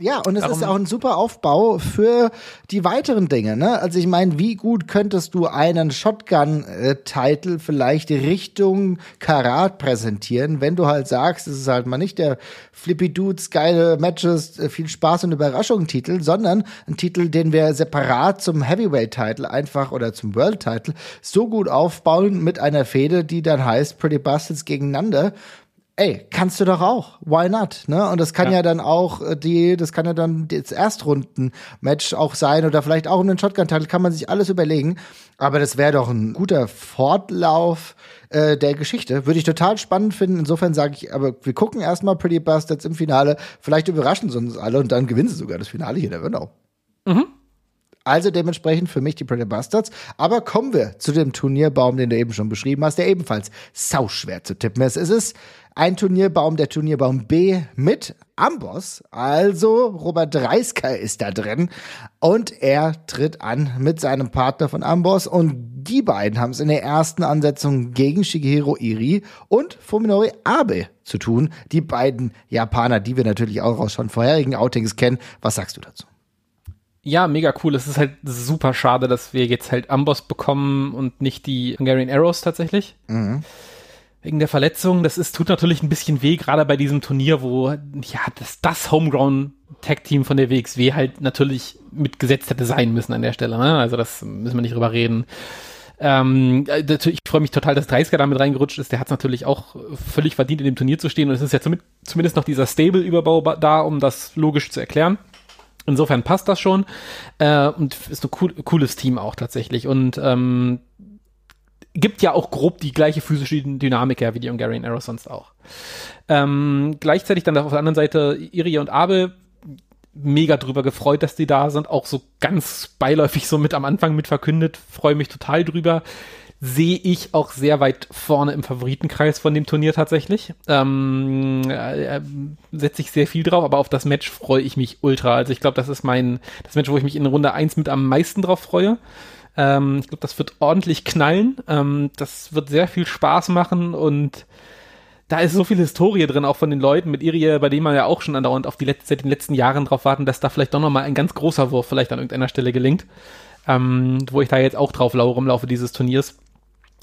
Ja, und es Darum ist auch ein super Aufbau für die weiteren Dinge. Ne? Also ich meine, wie gut könntest du einen Shotgun-Title vielleicht Richtung Karat präsentieren, wenn du halt sagst, es ist halt mal nicht der Flippy Dudes geile Matches, viel Spaß und Überraschung-Titel, sondern ein Titel, den wir separat zum Heavyweight-Title einfach oder zum World-Title so gut aufbauen mit einer Fehde, die dann heißt Pretty Bastards gegeneinander ey, kannst du doch auch. Why not? Ne? Und das kann ja. ja dann auch äh, die, das kann ja dann das Erstrunden-Match auch sein oder vielleicht auch einen Shotgun-Titel, kann man sich alles überlegen. Aber das wäre doch ein guter Fortlauf äh, der Geschichte. Würde ich total spannend finden. Insofern sage ich, aber wir gucken erstmal Pretty Bastards im Finale. Vielleicht überraschen sie uns alle und dann gewinnen sie sogar das Finale hier, der wird auch. Mhm. Also dementsprechend für mich die Pretty Bastards. Aber kommen wir zu dem Turnierbaum, den du eben schon beschrieben hast, der ebenfalls sauschwer zu tippen ist. Es ist ein Turnierbaum, der Turnierbaum B mit Amboss. Also Robert Dreisker ist da drin und er tritt an mit seinem Partner von Amboss und die beiden haben es in der ersten Ansetzung gegen Shigehiro Iri und Fuminori Abe zu tun. Die beiden Japaner, die wir natürlich auch aus schon vorherigen Outings kennen. Was sagst du dazu? Ja, mega cool. Es ist halt super schade, dass wir jetzt halt Amboss bekommen und nicht die Hungarian Arrows tatsächlich. Mhm wegen der Verletzung. Das ist, tut natürlich ein bisschen weh, gerade bei diesem Turnier, wo ja das, das Homegrown Tag-Team von der WXW halt natürlich mitgesetzt hätte sein müssen an der Stelle. Ne? Also das müssen wir nicht drüber reden. Ähm, äh, ich freue mich total, dass 30er damit reingerutscht ist. Der hat es natürlich auch völlig verdient, in dem Turnier zu stehen. Und es ist ja zumindest noch dieser Stable-Überbau da, um das logisch zu erklären. Insofern passt das schon. Äh, und ist ein cool, cooles Team auch tatsächlich. Und ähm, gibt ja auch grob die gleiche physische Dynamik ja, wie die Hungarian Arrow sonst auch. Ähm, gleichzeitig dann auf der anderen Seite Irie und Abe mega drüber gefreut, dass die da sind. Auch so ganz beiläufig so mit am Anfang mit verkündet. Freue mich total drüber. Sehe ich auch sehr weit vorne im Favoritenkreis von dem Turnier tatsächlich. Ähm, äh, Setze ich sehr viel drauf, aber auf das Match freue ich mich ultra. Also ich glaube, das ist mein, das Match, wo ich mich in Runde 1 mit am meisten drauf freue. Ähm, ich glaube, das wird ordentlich knallen. Ähm, das wird sehr viel Spaß machen und da ist so viel Historie drin, auch von den Leuten mit Irie, bei denen man ja auch schon andauernd auf die letzten, seit den letzten Jahren drauf warten, dass da vielleicht doch nochmal ein ganz großer Wurf vielleicht an irgendeiner Stelle gelingt. Ähm, wo ich da jetzt auch drauf lauere im Laufe dieses Turniers.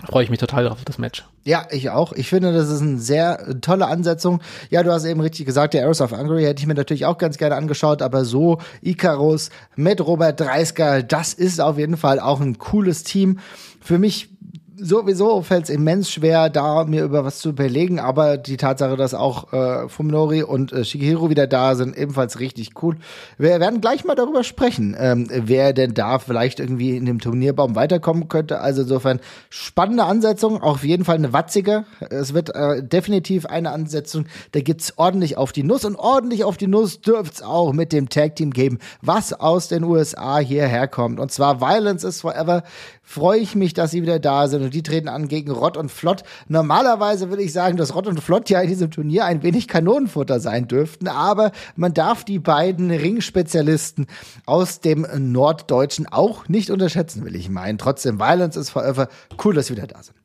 Freue ich mich total drauf, das Match. Ja, ich auch. Ich finde, das ist eine sehr tolle Ansetzung. Ja, du hast eben richtig gesagt, der Arrows of Hungary hätte ich mir natürlich auch ganz gerne angeschaut, aber so Icarus mit Robert Dreisker, das ist auf jeden Fall auch ein cooles Team. Für mich sowieso fällt es immens schwer, da mir über was zu überlegen, aber die Tatsache, dass auch äh, Fuminori und äh, Shigehiro wieder da sind, ebenfalls richtig cool. Wir werden gleich mal darüber sprechen, ähm, wer denn da vielleicht irgendwie in dem Turnierbaum weiterkommen könnte. Also insofern spannende Ansetzung, auf jeden Fall eine watzige. Es wird äh, definitiv eine Ansetzung, da gibt's ordentlich auf die Nuss und ordentlich auf die Nuss dürft's auch mit dem Tag Team geben, was aus den USA hierher kommt. Und zwar Violence is Forever freue ich mich, dass sie wieder da sind und die treten an gegen Rott und Flott. Normalerweise würde ich sagen, dass Rott und Flott ja in diesem Turnier ein wenig Kanonenfutter sein dürften, aber man darf die beiden Ringspezialisten aus dem Norddeutschen auch nicht unterschätzen, will ich meinen. Trotzdem, Violence ist forever. Cool, dass sie wieder da sind.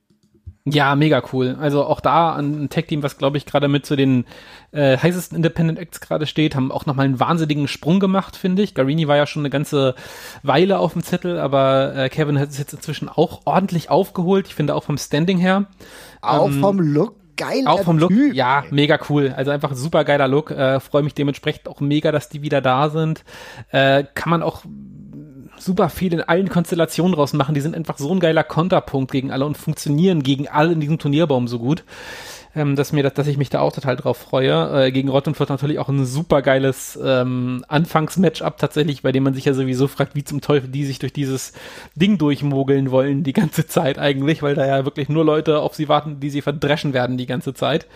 Ja, mega cool. Also auch da ein Tech-Team, was glaube ich gerade mit zu den äh, heißesten Independent Acts gerade steht, haben auch nochmal einen wahnsinnigen Sprung gemacht, finde ich. Garini war ja schon eine ganze Weile auf dem Zettel, aber äh, Kevin hat es jetzt inzwischen auch ordentlich aufgeholt. Ich finde auch vom Standing her. Auch ähm, vom Look geil. Auch vom Look, typ. ja, mega cool. Also einfach ein super geiler Look. Äh, Freue mich dementsprechend auch mega, dass die wieder da sind. Äh, kann man auch super viel in allen Konstellationen draus machen. Die sind einfach so ein geiler Konterpunkt gegen alle und funktionieren gegen alle in diesem Turnierbaum so gut. Ähm, dass mir, dass ich mich da auch total drauf freue. Äh, gegen Rottenfurt natürlich auch ein super geiles ähm, Anfangsmatchup tatsächlich, bei dem man sich ja sowieso fragt, wie zum Teufel die sich durch dieses Ding durchmogeln wollen die ganze Zeit eigentlich, weil da ja wirklich nur Leute auf sie warten, die sie verdreschen werden die ganze Zeit.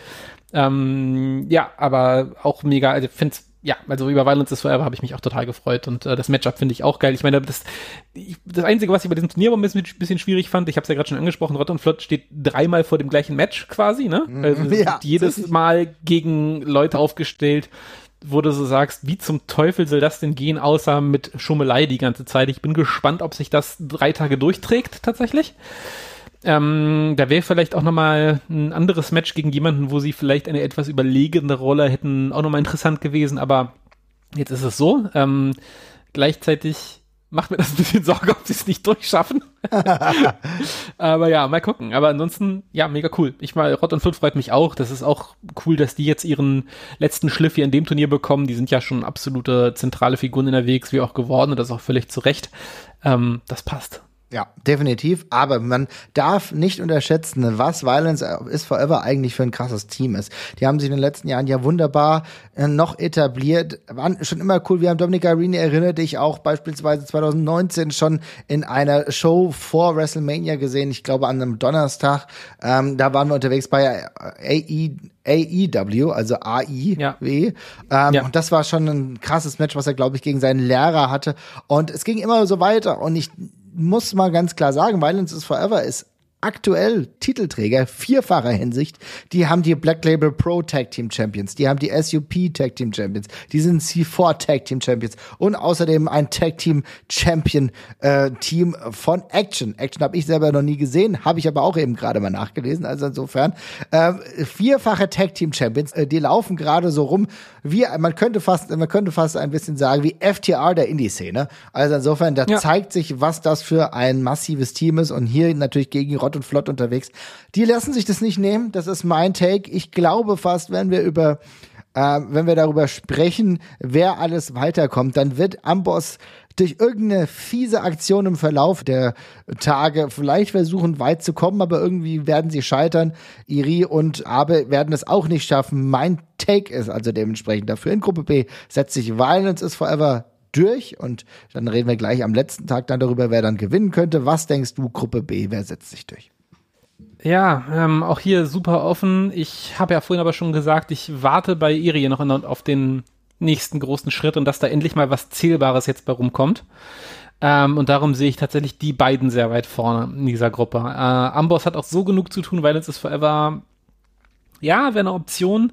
Ähm, ja, aber auch mega, also ich finde ja, also über Violence is Forever habe ich mich auch total gefreut und äh, das Matchup finde ich auch geil. Ich meine, das, das Einzige, was ich bei diesem Turnier ein bisschen, bisschen schwierig fand, ich habe es ja gerade schon angesprochen, Rott und Flott steht dreimal vor dem gleichen Match quasi, ne? Mhm. Also ja, jedes Mal gegen Leute aufgestellt, wo du so sagst, wie zum Teufel soll das denn gehen, außer mit Schummelei die ganze Zeit. Ich bin gespannt, ob sich das drei Tage durchträgt tatsächlich. Ähm, da wäre vielleicht auch nochmal ein anderes Match gegen jemanden, wo sie vielleicht eine etwas überlegende Rolle hätten, auch nochmal interessant gewesen, aber jetzt ist es so. Ähm, gleichzeitig macht mir das ein bisschen Sorge, ob sie es nicht durchschaffen. aber ja, mal gucken. Aber ansonsten, ja, mega cool. Ich mal, Rott und Flut freut mich auch. Das ist auch cool, dass die jetzt ihren letzten Schliff hier in dem Turnier bekommen. Die sind ja schon absolute zentrale Figuren in der WXW auch geworden und das auch völlig zu Recht. Ähm, das passt. Ja, definitiv. Aber man darf nicht unterschätzen, was Violence is Forever eigentlich für ein krasses Team ist. Die haben sich in den letzten Jahren ja wunderbar äh, noch etabliert, waren schon immer cool. Wir haben Dominik Arini, erinnert dich auch beispielsweise 2019 schon in einer Show vor WrestleMania gesehen. Ich glaube an einem Donnerstag. Ähm, da waren wir unterwegs bei AE, AEW, also AIW. Ja. Ähm, ja. Und das war schon ein krasses Match, was er, glaube ich, gegen seinen Lehrer hatte. Und es ging immer so weiter. Und ich muss mal ganz klar sagen, Violence is Forever ist aktuell Titelträger vierfacher Hinsicht. Die haben die Black Label Pro Tag Team Champions, die haben die SUP Tag Team Champions, die sind C4 Tag Team Champions und außerdem ein Tag Team Champion äh, Team von Action. Action habe ich selber noch nie gesehen, habe ich aber auch eben gerade mal nachgelesen. Also insofern äh, vierfache Tag Team Champions, äh, die laufen gerade so rum wie man könnte fast man könnte fast ein bisschen sagen wie FTR der Indie Szene. Also insofern da ja. zeigt sich, was das für ein massives Team ist und hier natürlich gegen Rott und flott unterwegs. Die lassen sich das nicht nehmen. Das ist mein Take. Ich glaube fast, wenn wir über äh, wenn wir darüber sprechen, wer alles weiterkommt, dann wird Amboss durch irgendeine fiese Aktion im Verlauf der Tage vielleicht versuchen, weit zu kommen, aber irgendwie werden sie scheitern. Iri und Abe werden es auch nicht schaffen. Mein Take ist also dementsprechend dafür. In Gruppe B setzt sich Violence is Forever durch und dann reden wir gleich am letzten Tag dann darüber, wer dann gewinnen könnte. Was denkst du, Gruppe B, wer setzt sich durch? Ja, ähm, auch hier super offen. Ich habe ja vorhin aber schon gesagt, ich warte bei Iri noch auf den nächsten großen Schritt und dass da endlich mal was Zählbares jetzt bei rumkommt. Ähm, und darum sehe ich tatsächlich die beiden sehr weit vorne in dieser Gruppe. Äh, Amboss hat auch so genug zu tun, weil es ist Forever, ja, wäre eine Option.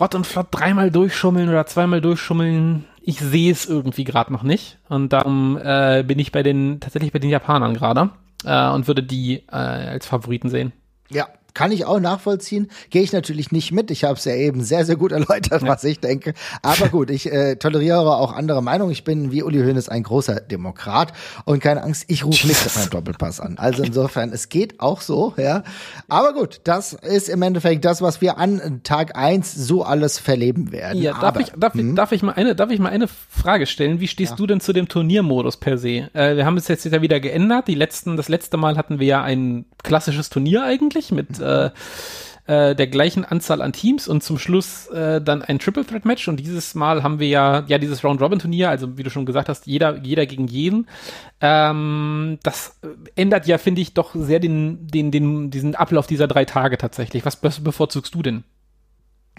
Rott und Flott dreimal durchschummeln oder zweimal durchschummeln, ich sehe es irgendwie gerade noch nicht. Und darum äh, bin ich bei den, tatsächlich bei den Japanern gerade äh, und würde die äh, als Favoriten sehen. Ja, kann ich auch nachvollziehen. Gehe ich natürlich nicht mit. Ich habe es ja eben sehr, sehr gut erläutert, ja. was ich denke. Aber gut, ich äh, toleriere auch andere Meinungen. Ich bin wie Uli Hoeneß ein großer Demokrat und keine Angst, ich rufe nicht auf einen Doppelpass an. Also insofern, es geht auch so, ja. Aber gut, das ist im Endeffekt das, was wir an Tag eins so alles verleben werden. Ja, darf, Aber, ich, darf, hm? darf, ich mal eine, darf ich mal eine Frage stellen? Wie stehst ja. du denn zu dem Turniermodus per se? Äh, wir haben es jetzt ja wieder geändert. Die letzten, das letzte Mal hatten wir ja ein klassisches Turnier eigentlich mit äh, äh, der gleichen Anzahl an Teams und zum Schluss äh, dann ein Triple Threat Match und dieses Mal haben wir ja ja dieses Round Robin Turnier, also wie du schon gesagt hast, jeder jeder gegen jeden. Ähm, das ändert ja finde ich doch sehr den den den diesen Ablauf dieser drei Tage tatsächlich. Was, bevorzugst du denn?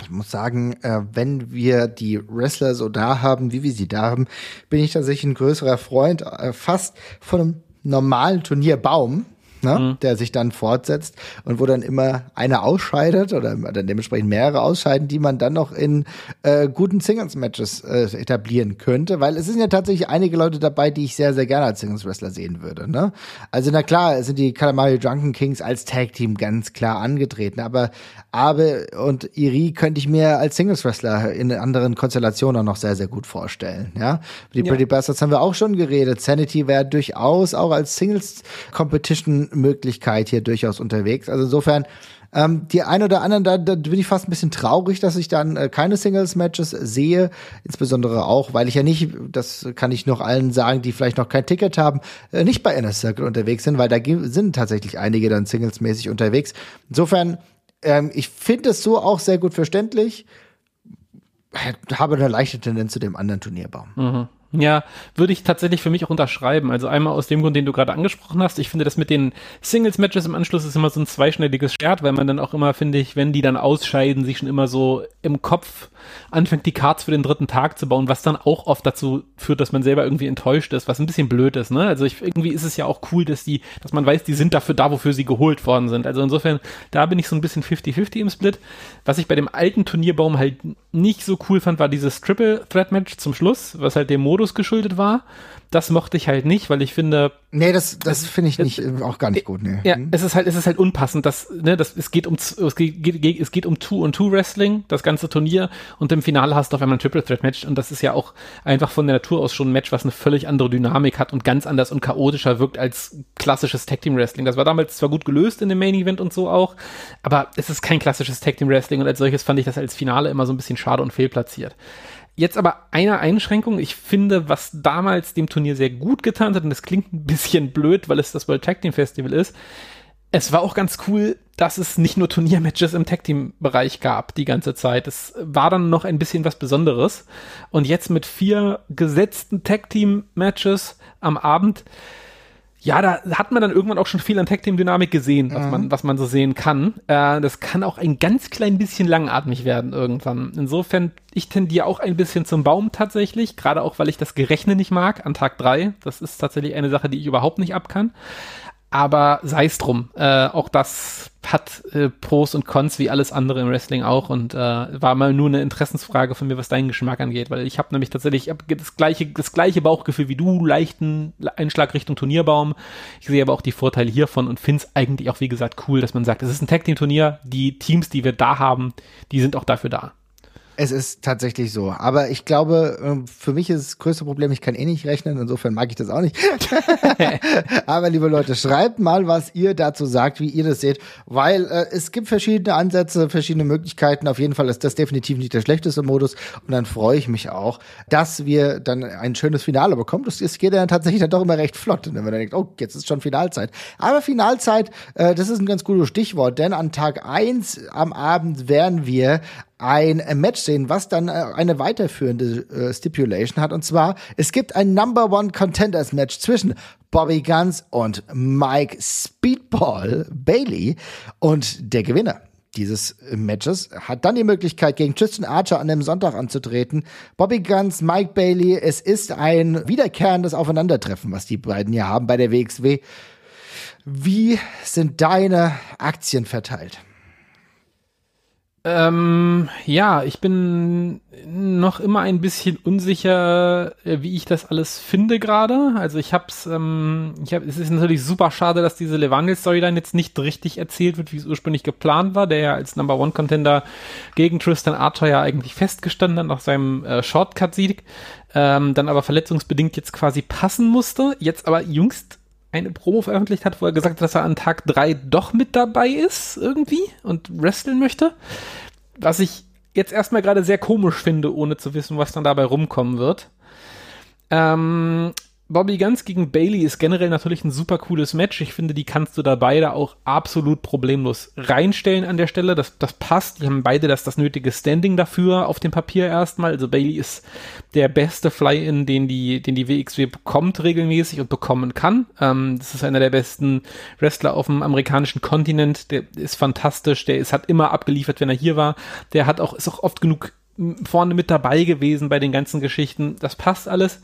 Ich muss sagen, äh, wenn wir die Wrestler so da haben, wie wir sie da haben, bin ich tatsächlich ein größerer Freund äh, fast von einem normalen Turnierbaum ne, mhm. der sich dann fortsetzt und wo dann immer einer ausscheidet oder dann dementsprechend mehrere ausscheiden, die man dann noch in äh, guten Singles-Matches äh, etablieren könnte, weil es sind ja tatsächlich einige Leute dabei, die ich sehr, sehr gerne als Singles-Wrestler sehen würde. Ne? Also na klar, sind die Kalamari Drunken Kings als Tag-Team ganz klar angetreten, aber Abe und Iri könnte ich mir als Singles-Wrestler in anderen Konstellationen auch noch sehr, sehr gut vorstellen. Ja, die ja. Pretty Bastards haben wir auch schon geredet. Sanity wäre durchaus auch als Singles-Competition Möglichkeit hier durchaus unterwegs. Also insofern, ähm, die ein oder anderen, da, da bin ich fast ein bisschen traurig, dass ich dann äh, keine Singles-Matches sehe. Insbesondere auch, weil ich ja nicht, das kann ich noch allen sagen, die vielleicht noch kein Ticket haben, äh, nicht bei Inner Circle unterwegs sind, weil da sind tatsächlich einige dann singles-mäßig unterwegs. Insofern, ähm, ich finde es so auch sehr gut verständlich. Habe eine leichte Tendenz zu dem anderen Turnierbaum. Mhm. Ja, würde ich tatsächlich für mich auch unterschreiben. Also einmal aus dem Grund, den du gerade angesprochen hast. Ich finde, das mit den Singles-Matches im Anschluss ist immer so ein zweischneidiges Schwert, weil man dann auch immer, finde ich, wenn die dann ausscheiden, sich schon immer so im Kopf anfängt, die Cards für den dritten Tag zu bauen, was dann auch oft dazu führt, dass man selber irgendwie enttäuscht ist, was ein bisschen blöd ist. Ne? Also ich, irgendwie ist es ja auch cool, dass die, dass man weiß, die sind dafür da, wofür sie geholt worden sind. Also insofern, da bin ich so ein bisschen 50-50 im Split. Was ich bei dem alten Turnierbaum halt nicht so cool fand, war dieses Triple Threat Match zum Schluss, was halt dem Modus geschuldet war. Das mochte ich halt nicht, weil ich finde. Nee, das, das finde ich nicht, es, auch gar nicht gut, nee. Ja, mhm. es ist halt, es ist halt unpassend, dass, ne, das, es geht um, es geht, es geht um Two und Two Wrestling, das ganze Turnier, und im Finale hast du auf einmal ein Triple Threat Match, und das ist ja auch einfach von der Natur aus schon ein Match, was eine völlig andere Dynamik hat und ganz anders und chaotischer wirkt als klassisches Tag Team Wrestling. Das war damals zwar gut gelöst in dem Main Event und so auch, aber es ist kein klassisches Tag Team Wrestling, und als solches fand ich das als Finale immer so ein bisschen schade und fehlplatziert. Jetzt aber eine Einschränkung. Ich finde, was damals dem Turnier sehr gut getan hat, und das klingt ein bisschen blöd, weil es das World Tag Team Festival ist. Es war auch ganz cool, dass es nicht nur Turniermatches im Tag Team Bereich gab die ganze Zeit. Es war dann noch ein bisschen was Besonderes. Und jetzt mit vier gesetzten Tag Team Matches am Abend ja, da hat man dann irgendwann auch schon viel an Tag-Team-Dynamik gesehen, was, mhm. man, was man so sehen kann. Äh, das kann auch ein ganz klein bisschen langatmig werden irgendwann. Insofern, ich tendiere auch ein bisschen zum Baum tatsächlich, gerade auch, weil ich das Gerechne nicht mag an Tag drei. Das ist tatsächlich eine Sache, die ich überhaupt nicht ab kann. Aber sei es drum. Äh, auch das hat äh, Pros und Cons wie alles andere im Wrestling auch und äh, war mal nur eine Interessensfrage von mir, was deinen Geschmack angeht, weil ich habe nämlich tatsächlich hab das gleiche das gleiche Bauchgefühl wie du, leichten Einschlag Richtung Turnierbaum. Ich sehe aber auch die Vorteile hiervon und finde es eigentlich auch wie gesagt cool, dass man sagt, es ist ein Tag Team Turnier, die Teams, die wir da haben, die sind auch dafür da. Es ist tatsächlich so. Aber ich glaube, ähm, für mich ist das größte Problem, ich kann eh nicht rechnen, insofern mag ich das auch nicht. Aber liebe Leute, schreibt mal, was ihr dazu sagt, wie ihr das seht, weil äh, es gibt verschiedene Ansätze, verschiedene Möglichkeiten. Auf jeden Fall ist das definitiv nicht der schlechteste Modus. Und dann freue ich mich auch, dass wir dann ein schönes Finale bekommen. Das, das geht ja tatsächlich dann doch immer recht flott, wenn man dann denkt, oh, jetzt ist schon Finalzeit. Aber Finalzeit, äh, das ist ein ganz gutes Stichwort, denn an Tag eins am Abend werden wir ein Match sehen, was dann äh, eine weiterführende äh, Stipulation hat. Und zwar, es gibt ein Number One Contenders Match zwischen Bobby Guns und Mike Speedball Bailey. Und der Gewinner dieses Matches hat dann die Möglichkeit, gegen Tristan Archer an dem Sonntag anzutreten. Bobby Guns, Mike Bailey, es ist ein wiederkehrendes Aufeinandertreffen, was die beiden hier haben bei der WXW. Wie sind deine Aktien verteilt? Ähm, ja, ich bin noch immer ein bisschen unsicher, äh, wie ich das alles finde gerade. Also ich hab's, ähm, ich hab, es ist natürlich super schade, dass diese Levangel-Storyline jetzt nicht richtig erzählt wird, wie es ursprünglich geplant war, der ja als Number One Contender gegen Tristan Archer ja eigentlich festgestanden hat nach seinem äh, Shortcut-Sieg, ähm, dann aber verletzungsbedingt jetzt quasi passen musste, jetzt aber jüngst eine Promo veröffentlicht hat, wo er gesagt hat, dass er an Tag 3 doch mit dabei ist irgendwie und wresteln möchte. Was ich jetzt erstmal gerade sehr komisch finde, ohne zu wissen, was dann dabei rumkommen wird. Ähm, Bobby Guns gegen Bailey ist generell natürlich ein super cooles Match. Ich finde, die kannst du da beide auch absolut problemlos reinstellen an der Stelle. Das, das passt. Die haben beide das, das nötige Standing dafür auf dem Papier erstmal. Also Bailey ist der beste Fly-In, den die, den die WXW bekommt regelmäßig und bekommen kann. Ähm, das ist einer der besten Wrestler auf dem amerikanischen Kontinent. Der ist fantastisch. Der ist, hat immer abgeliefert, wenn er hier war. Der hat auch, ist auch oft genug vorne mit dabei gewesen bei den ganzen Geschichten. Das passt alles.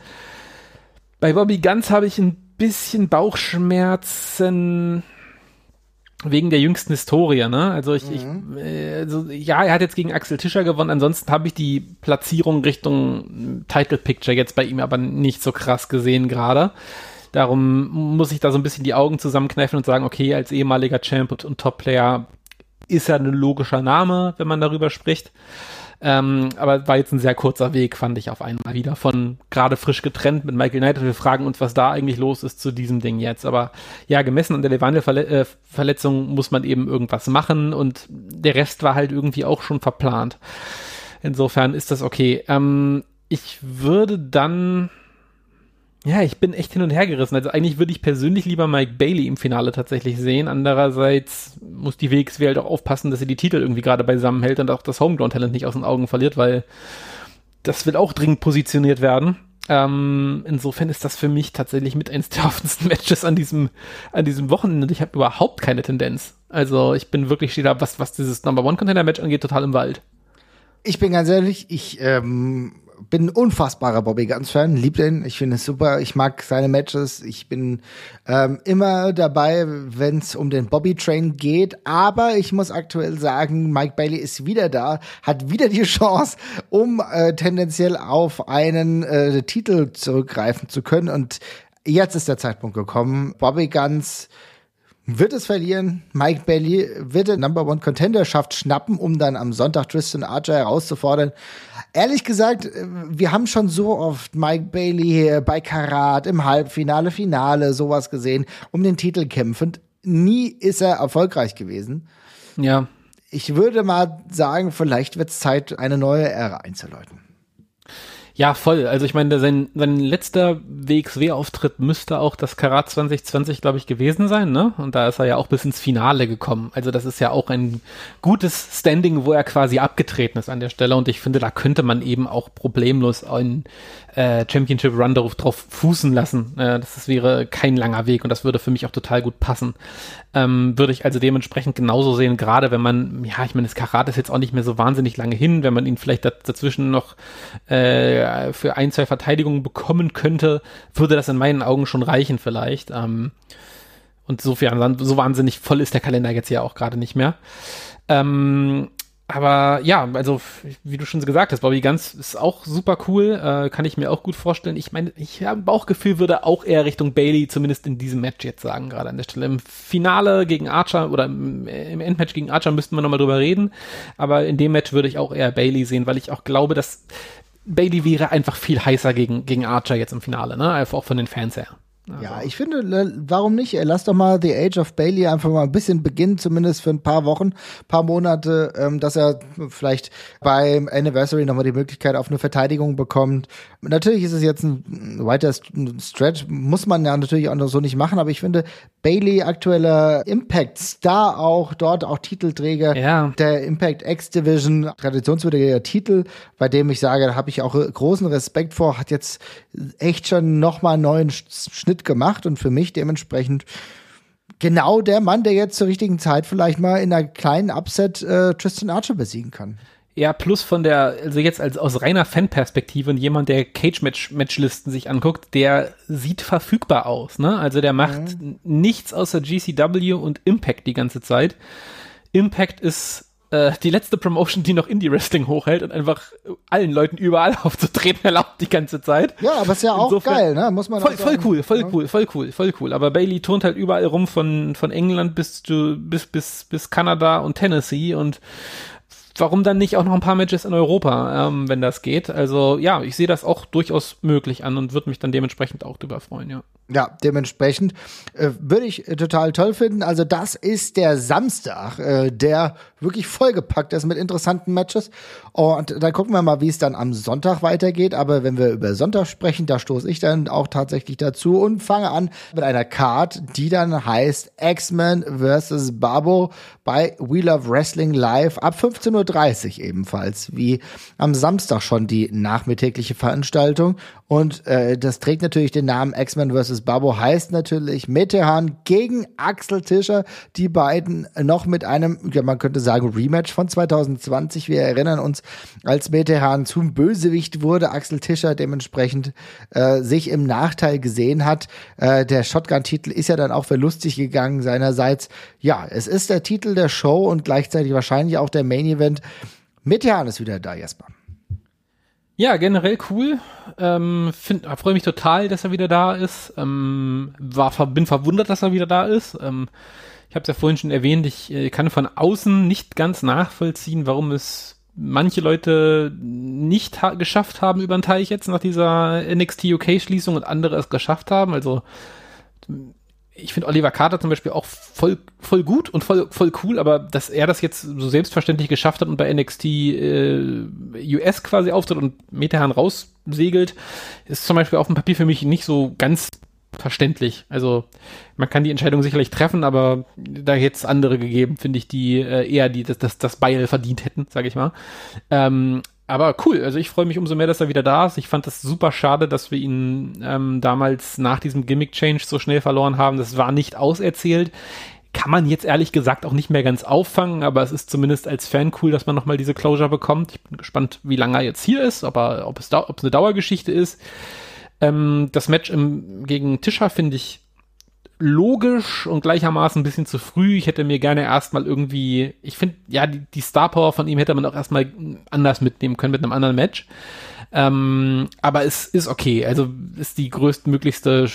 Bei Bobby Ganz habe ich ein bisschen Bauchschmerzen wegen der jüngsten Historie, ne? Also ich, mhm. ich äh, also, ja, er hat jetzt gegen Axel Tischer gewonnen. Ansonsten habe ich die Platzierung Richtung Title Picture jetzt bei ihm aber nicht so krass gesehen gerade. Darum muss ich da so ein bisschen die Augen zusammenkneifen und sagen, okay, als ehemaliger Champ und, und Top-Player ist er ein logischer Name, wenn man darüber spricht. Ähm, aber war jetzt ein sehr kurzer Weg, fand ich auf einmal wieder von gerade frisch getrennt mit Michael Knight. Wir fragen uns, was da eigentlich los ist zu diesem Ding jetzt. Aber ja, gemessen an der Levante-Verletzung äh, muss man eben irgendwas machen und der Rest war halt irgendwie auch schon verplant. Insofern ist das okay. Ähm, ich würde dann ja, ich bin echt hin und her gerissen. Also eigentlich würde ich persönlich lieber Mike Bailey im Finale tatsächlich sehen. Andererseits muss die WXW halt auch aufpassen, dass sie die Titel irgendwie gerade beisammen hält und auch das Homegrown-Talent nicht aus den Augen verliert, weil das will auch dringend positioniert werden. Ähm, insofern ist das für mich tatsächlich mit eins der offensten Matches an diesem, an diesem Wochenende. Ich habe überhaupt keine Tendenz. Also ich bin wirklich steht da, was, was dieses Number One Contender Match angeht, total im Wald. Ich bin ganz ehrlich, ich ähm, bin ein unfassbarer Bobby Guns-Fan, lieb den. Ich finde es super. Ich mag seine Matches. Ich bin ähm, immer dabei, wenn es um den Bobby-Train geht. Aber ich muss aktuell sagen, Mike Bailey ist wieder da, hat wieder die Chance, um äh, tendenziell auf einen äh, Titel zurückgreifen zu können. Und jetzt ist der Zeitpunkt gekommen. Bobby Guns wird es verlieren. Mike Bailey wird den Number One Contenderschaft schnappen, um dann am Sonntag Tristan Archer herauszufordern. Ehrlich gesagt, äh, wir haben schon so oft Mike Bailey bei Karat im Halbfinale, Finale, sowas gesehen, um den Titel kämpfend. Nie ist er erfolgreich gewesen. Ja. Ich würde mal sagen, vielleicht wird es Zeit, eine neue Ära einzuläuten. Ja, voll. Also ich meine, sein, sein letzter WXW-Auftritt müsste auch das Karat 2020, glaube ich, gewesen sein, ne? Und da ist er ja auch bis ins Finale gekommen. Also das ist ja auch ein gutes Standing, wo er quasi abgetreten ist an der Stelle. Und ich finde, da könnte man eben auch problemlos einen äh, Championship Run darauf drauf fußen lassen. Äh, das, das wäre kein langer Weg und das würde für mich auch total gut passen. Ähm, würde ich also dementsprechend genauso sehen, gerade wenn man, ja, ich meine, das Karat ist jetzt auch nicht mehr so wahnsinnig lange hin, wenn man ihn vielleicht dazwischen noch äh, für ein, zwei Verteidigungen bekommen könnte, würde das in meinen Augen schon reichen vielleicht. Ähm, und sofern, so wahnsinnig voll ist der Kalender jetzt ja auch gerade nicht mehr. Ähm, aber ja, also wie du schon gesagt hast, Bobby Ganz ist auch super cool, äh, kann ich mir auch gut vorstellen. Ich meine, ich habe Bauchgefühl, würde auch eher Richtung Bailey zumindest in diesem Match jetzt sagen, gerade an der Stelle. Im Finale gegen Archer oder im Endmatch gegen Archer müssten wir nochmal drüber reden, aber in dem Match würde ich auch eher Bailey sehen, weil ich auch glaube, dass Bailey wäre einfach viel heißer gegen, gegen Archer jetzt im Finale, ne? Einfach auch von den Fans her. Also. Ja, ich finde, warum nicht? Lass doch mal The Age of Bailey einfach mal ein bisschen beginnen, zumindest für ein paar Wochen, paar Monate, ähm, dass er vielleicht beim Anniversary nochmal die Möglichkeit auf eine Verteidigung bekommt. Natürlich ist es jetzt ein weiter Stretch, muss man ja natürlich auch noch so nicht machen, aber ich finde, Bailey aktueller Impact Star auch, dort auch Titelträger ja. der Impact X Division, traditionswürdiger Titel, bei dem ich sage, da habe ich auch großen Respekt vor, hat jetzt echt schon nochmal einen neuen Schnitt Schnitt gemacht und für mich dementsprechend genau der Mann, der jetzt zur richtigen Zeit vielleicht mal in einer kleinen Upset äh, Tristan Archer besiegen kann. Ja, plus von der, also jetzt als aus reiner Fanperspektive und jemand, der Cage-Match-Matchlisten sich anguckt, der sieht verfügbar aus, ne? Also der macht mhm. nichts außer GCW und Impact die ganze Zeit. Impact ist äh, die letzte Promotion, die noch Indie-Wrestling hochhält und einfach allen Leuten überall aufzutreten erlaubt die ganze Zeit. Ja, aber ist ja auch Insofern, geil, ne? Muss man voll, voll cool, voll cool, voll cool, voll cool. Aber Bailey turnt halt überall rum von, von England bis, zu, bis, bis, bis Kanada und Tennessee und warum dann nicht auch noch ein paar Matches in Europa, ähm, wenn das geht? Also ja, ich sehe das auch durchaus möglich an und würde mich dann dementsprechend auch drüber freuen, ja. Ja, dementsprechend äh, würde ich äh, total toll finden. Also das ist der Samstag, äh, der wirklich vollgepackt ist mit interessanten Matches. Und dann gucken wir mal, wie es dann am Sonntag weitergeht. Aber wenn wir über Sonntag sprechen, da stoße ich dann auch tatsächlich dazu und fange an mit einer Card, die dann heißt X-Men vs. Babo bei We Love Wrestling Live ab 15.30 Uhr ebenfalls, wie am Samstag schon die nachmittägliche Veranstaltung. Und äh, das trägt natürlich den Namen X-Men vs. Babo, heißt natürlich Metehan gegen Axel Tischer. Die beiden noch mit einem, ja, man könnte sagen, Rematch von 2020. Wir erinnern uns, als Metehan zum Bösewicht wurde, Axel Tischer dementsprechend äh, sich im Nachteil gesehen hat. Äh, der Shotgun-Titel ist ja dann auch verlustig gegangen seinerseits. Ja, es ist der Titel der Show und gleichzeitig wahrscheinlich auch der Main-Event. Metehan ist wieder da, Jasper. Ja, generell cool. Ähm, freue mich total, dass er wieder da ist. Ähm, war, bin verwundert, dass er wieder da ist. Ähm, ich habe es ja vorhin schon erwähnt, ich äh, kann von außen nicht ganz nachvollziehen, warum es manche Leute nicht ha geschafft haben über den Teich jetzt nach dieser NXT UK Schließung und andere es geschafft haben. Also ich finde Oliver Carter zum Beispiel auch voll, voll gut und voll, voll cool, aber dass er das jetzt so selbstverständlich geschafft hat und bei NXT äh, US quasi auftritt und Metehan raussegelt, ist zum Beispiel auf dem Papier für mich nicht so ganz verständlich. Also man kann die Entscheidung sicherlich treffen, aber da jetzt andere gegeben, finde ich, die äh, eher die das, das, das Beil verdient hätten, sage ich mal. Ähm, aber cool, also ich freue mich umso mehr, dass er wieder da ist. Ich fand das super schade, dass wir ihn ähm, damals nach diesem Gimmick-Change so schnell verloren haben. Das war nicht auserzählt. Kann man jetzt ehrlich gesagt auch nicht mehr ganz auffangen, aber es ist zumindest als Fan cool, dass man nochmal diese Closure bekommt. Ich bin gespannt, wie lange er jetzt hier ist, ob, er, ob, es, ob es eine Dauergeschichte ist. Ähm, das Match im, gegen Tischer finde ich logisch und gleichermaßen ein bisschen zu früh. Ich hätte mir gerne erstmal irgendwie, ich finde, ja, die, die Star Power von ihm hätte man auch erstmal anders mitnehmen können mit einem anderen Match. Ähm, aber es ist okay. Also ist die größtmöglichste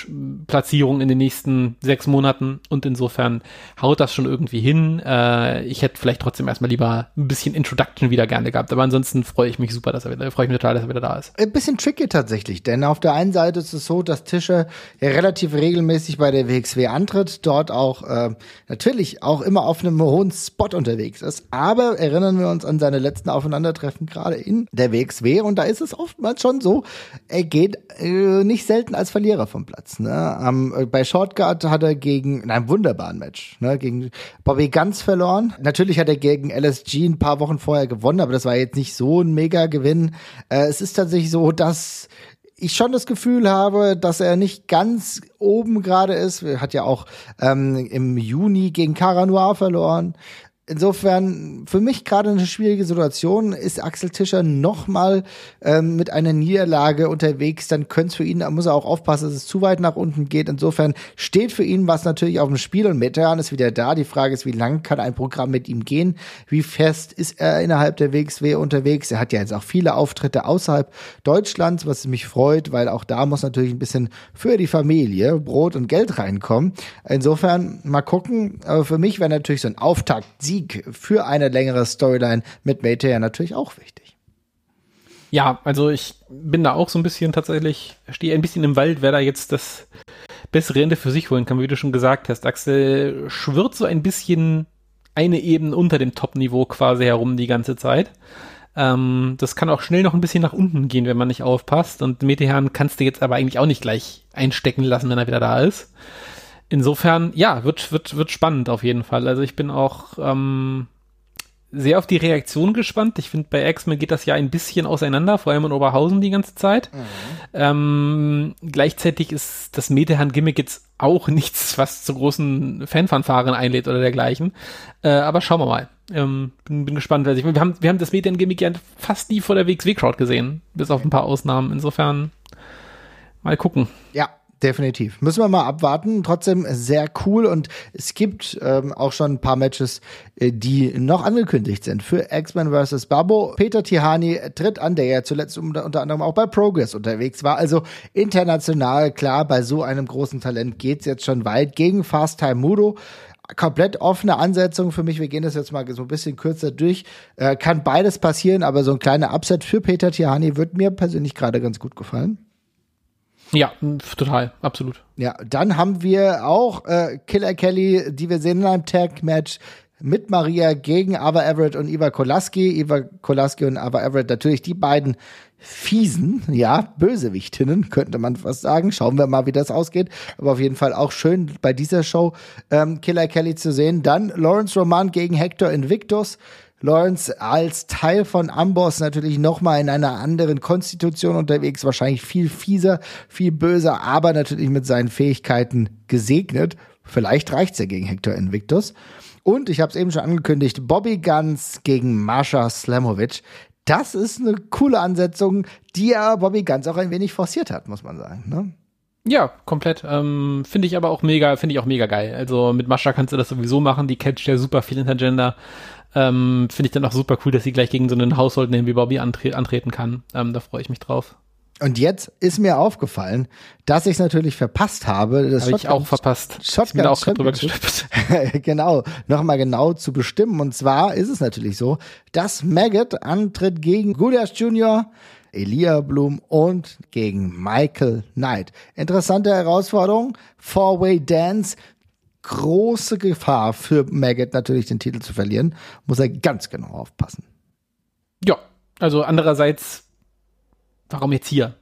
Platzierung in den nächsten sechs Monaten und insofern haut das schon irgendwie hin. Äh, ich hätte vielleicht trotzdem erstmal lieber ein bisschen Introduction wieder gerne gehabt. Aber ansonsten freue ich mich super, dass er wieder, freue ich mich total, dass er wieder da ist. Ein bisschen tricky tatsächlich, denn auf der einen Seite ist es so, dass Tischer ja relativ regelmäßig bei der WXW antritt, dort auch äh, natürlich auch immer auf einem hohen Spot unterwegs ist. Aber erinnern wir uns an seine letzten Aufeinandertreffen gerade in der WXW und da ist es auch oftmals schon so, er geht äh, nicht selten als Verlierer vom Platz. Ne? Ähm, bei Shortcut hat er gegen, in einem wunderbaren Match, ne, gegen Bobby Ganz verloren. Natürlich hat er gegen LSG ein paar Wochen vorher gewonnen, aber das war jetzt nicht so ein Mega-Gewinn. Äh, es ist tatsächlich so, dass ich schon das Gefühl habe, dass er nicht ganz oben gerade ist. Er hat ja auch ähm, im Juni gegen Cara Noir verloren. Insofern für mich gerade eine schwierige Situation. Ist Axel Tischer nochmal ähm, mit einer Niederlage unterwegs, dann könnte es für ihn, da muss er auch aufpassen, dass es zu weit nach unten geht. Insofern steht für ihn was natürlich auf dem Spiel und Meteran ist wieder da. Die Frage ist, wie lang kann ein Programm mit ihm gehen? Wie fest ist er innerhalb der WXW unterwegs? Er hat ja jetzt auch viele Auftritte außerhalb Deutschlands, was mich freut, weil auch da muss natürlich ein bisschen für die Familie Brot und Geld reinkommen. Insofern mal gucken. Aber für mich wäre natürlich so ein Auftakt Sieg für eine längere Storyline mit Maytay ja natürlich auch wichtig. Ja, also ich bin da auch so ein bisschen tatsächlich, stehe ein bisschen im Wald, wer da jetzt das bessere Ende für sich holen kann, wie du schon gesagt hast. Axel schwirrt so ein bisschen eine Ebene unter dem Top-Niveau quasi herum die ganze Zeit. Ähm, das kann auch schnell noch ein bisschen nach unten gehen, wenn man nicht aufpasst. Und Metehan kannst du jetzt aber eigentlich auch nicht gleich einstecken lassen, wenn er wieder da ist insofern, ja, wird, wird, wird spannend auf jeden Fall. Also ich bin auch ähm, sehr auf die Reaktion gespannt. Ich finde, bei X-Men geht das ja ein bisschen auseinander, vor allem in Oberhausen die ganze Zeit. Mhm. Ähm, gleichzeitig ist das Metehan-Gimmick jetzt auch nichts, was zu großen Fanfanfaren einlädt oder dergleichen. Äh, aber schauen wir mal. Ähm, bin, bin gespannt. Also ich, wir, haben, wir haben das Metehan-Gimmick ja fast nie vor der WXW-Crowd gesehen, bis auf ein paar Ausnahmen. Insofern mal gucken. Ja, definitiv. Müssen wir mal abwarten. Trotzdem sehr cool und es gibt ähm, auch schon ein paar Matches, äh, die noch angekündigt sind für X-Men vs. Babo. Peter Tihani tritt an, der ja zuletzt unter, unter anderem auch bei Progress unterwegs war. Also international, klar, bei so einem großen Talent geht's jetzt schon weit gegen Fast Time Mudo komplett offene Ansetzung für mich. Wir gehen das jetzt mal so ein bisschen kürzer durch. Äh, kann beides passieren, aber so ein kleiner Upset für Peter Tihani wird mir persönlich gerade ganz gut gefallen. Ja, total, absolut. Ja, dann haben wir auch äh, Killer Kelly, die wir sehen in einem Tag-Match mit Maria gegen Ava Everett und Iva Kolaski. Iva Kolaski und Ava Everett, natürlich die beiden fiesen, ja, Bösewichtinnen, könnte man fast sagen. Schauen wir mal, wie das ausgeht. Aber auf jeden Fall auch schön bei dieser Show ähm, Killer Kelly zu sehen. Dann Lawrence Roman gegen Hector Invictus. Lawrence als Teil von Amboss natürlich nochmal in einer anderen Konstitution unterwegs, wahrscheinlich viel fieser, viel böser, aber natürlich mit seinen Fähigkeiten gesegnet. Vielleicht reicht's ja gegen Hector Invictus. Und ich habe es eben schon angekündigt, Bobby Guns gegen Marsha Slamovic. Das ist eine coole Ansetzung, die ja Bobby Guns auch ein wenig forciert hat, muss man sagen. Ne? Ja, komplett. Ähm, finde ich aber auch mega, finde ich auch mega geil. Also mit Mascha kannst du das sowieso machen. Die catcht ja super viel Intergender. Ähm, Finde ich dann auch super cool, dass sie gleich gegen so einen Household wie Bobby antre antreten kann. Ähm, da freue ich mich drauf. Und jetzt ist mir aufgefallen, dass ich es natürlich verpasst habe. Das habe ich auch verpasst. Shotgun ich auch drüber genau, nochmal genau zu bestimmen. Und zwar ist es natürlich so, dass Maggot antritt gegen Gudas Jr., Elia Bloom und gegen Michael Knight. Interessante Herausforderung. Four-Way Dance große Gefahr für Maggot natürlich den Titel zu verlieren. Muss er ganz genau aufpassen. Ja, also andererseits, warum jetzt hier?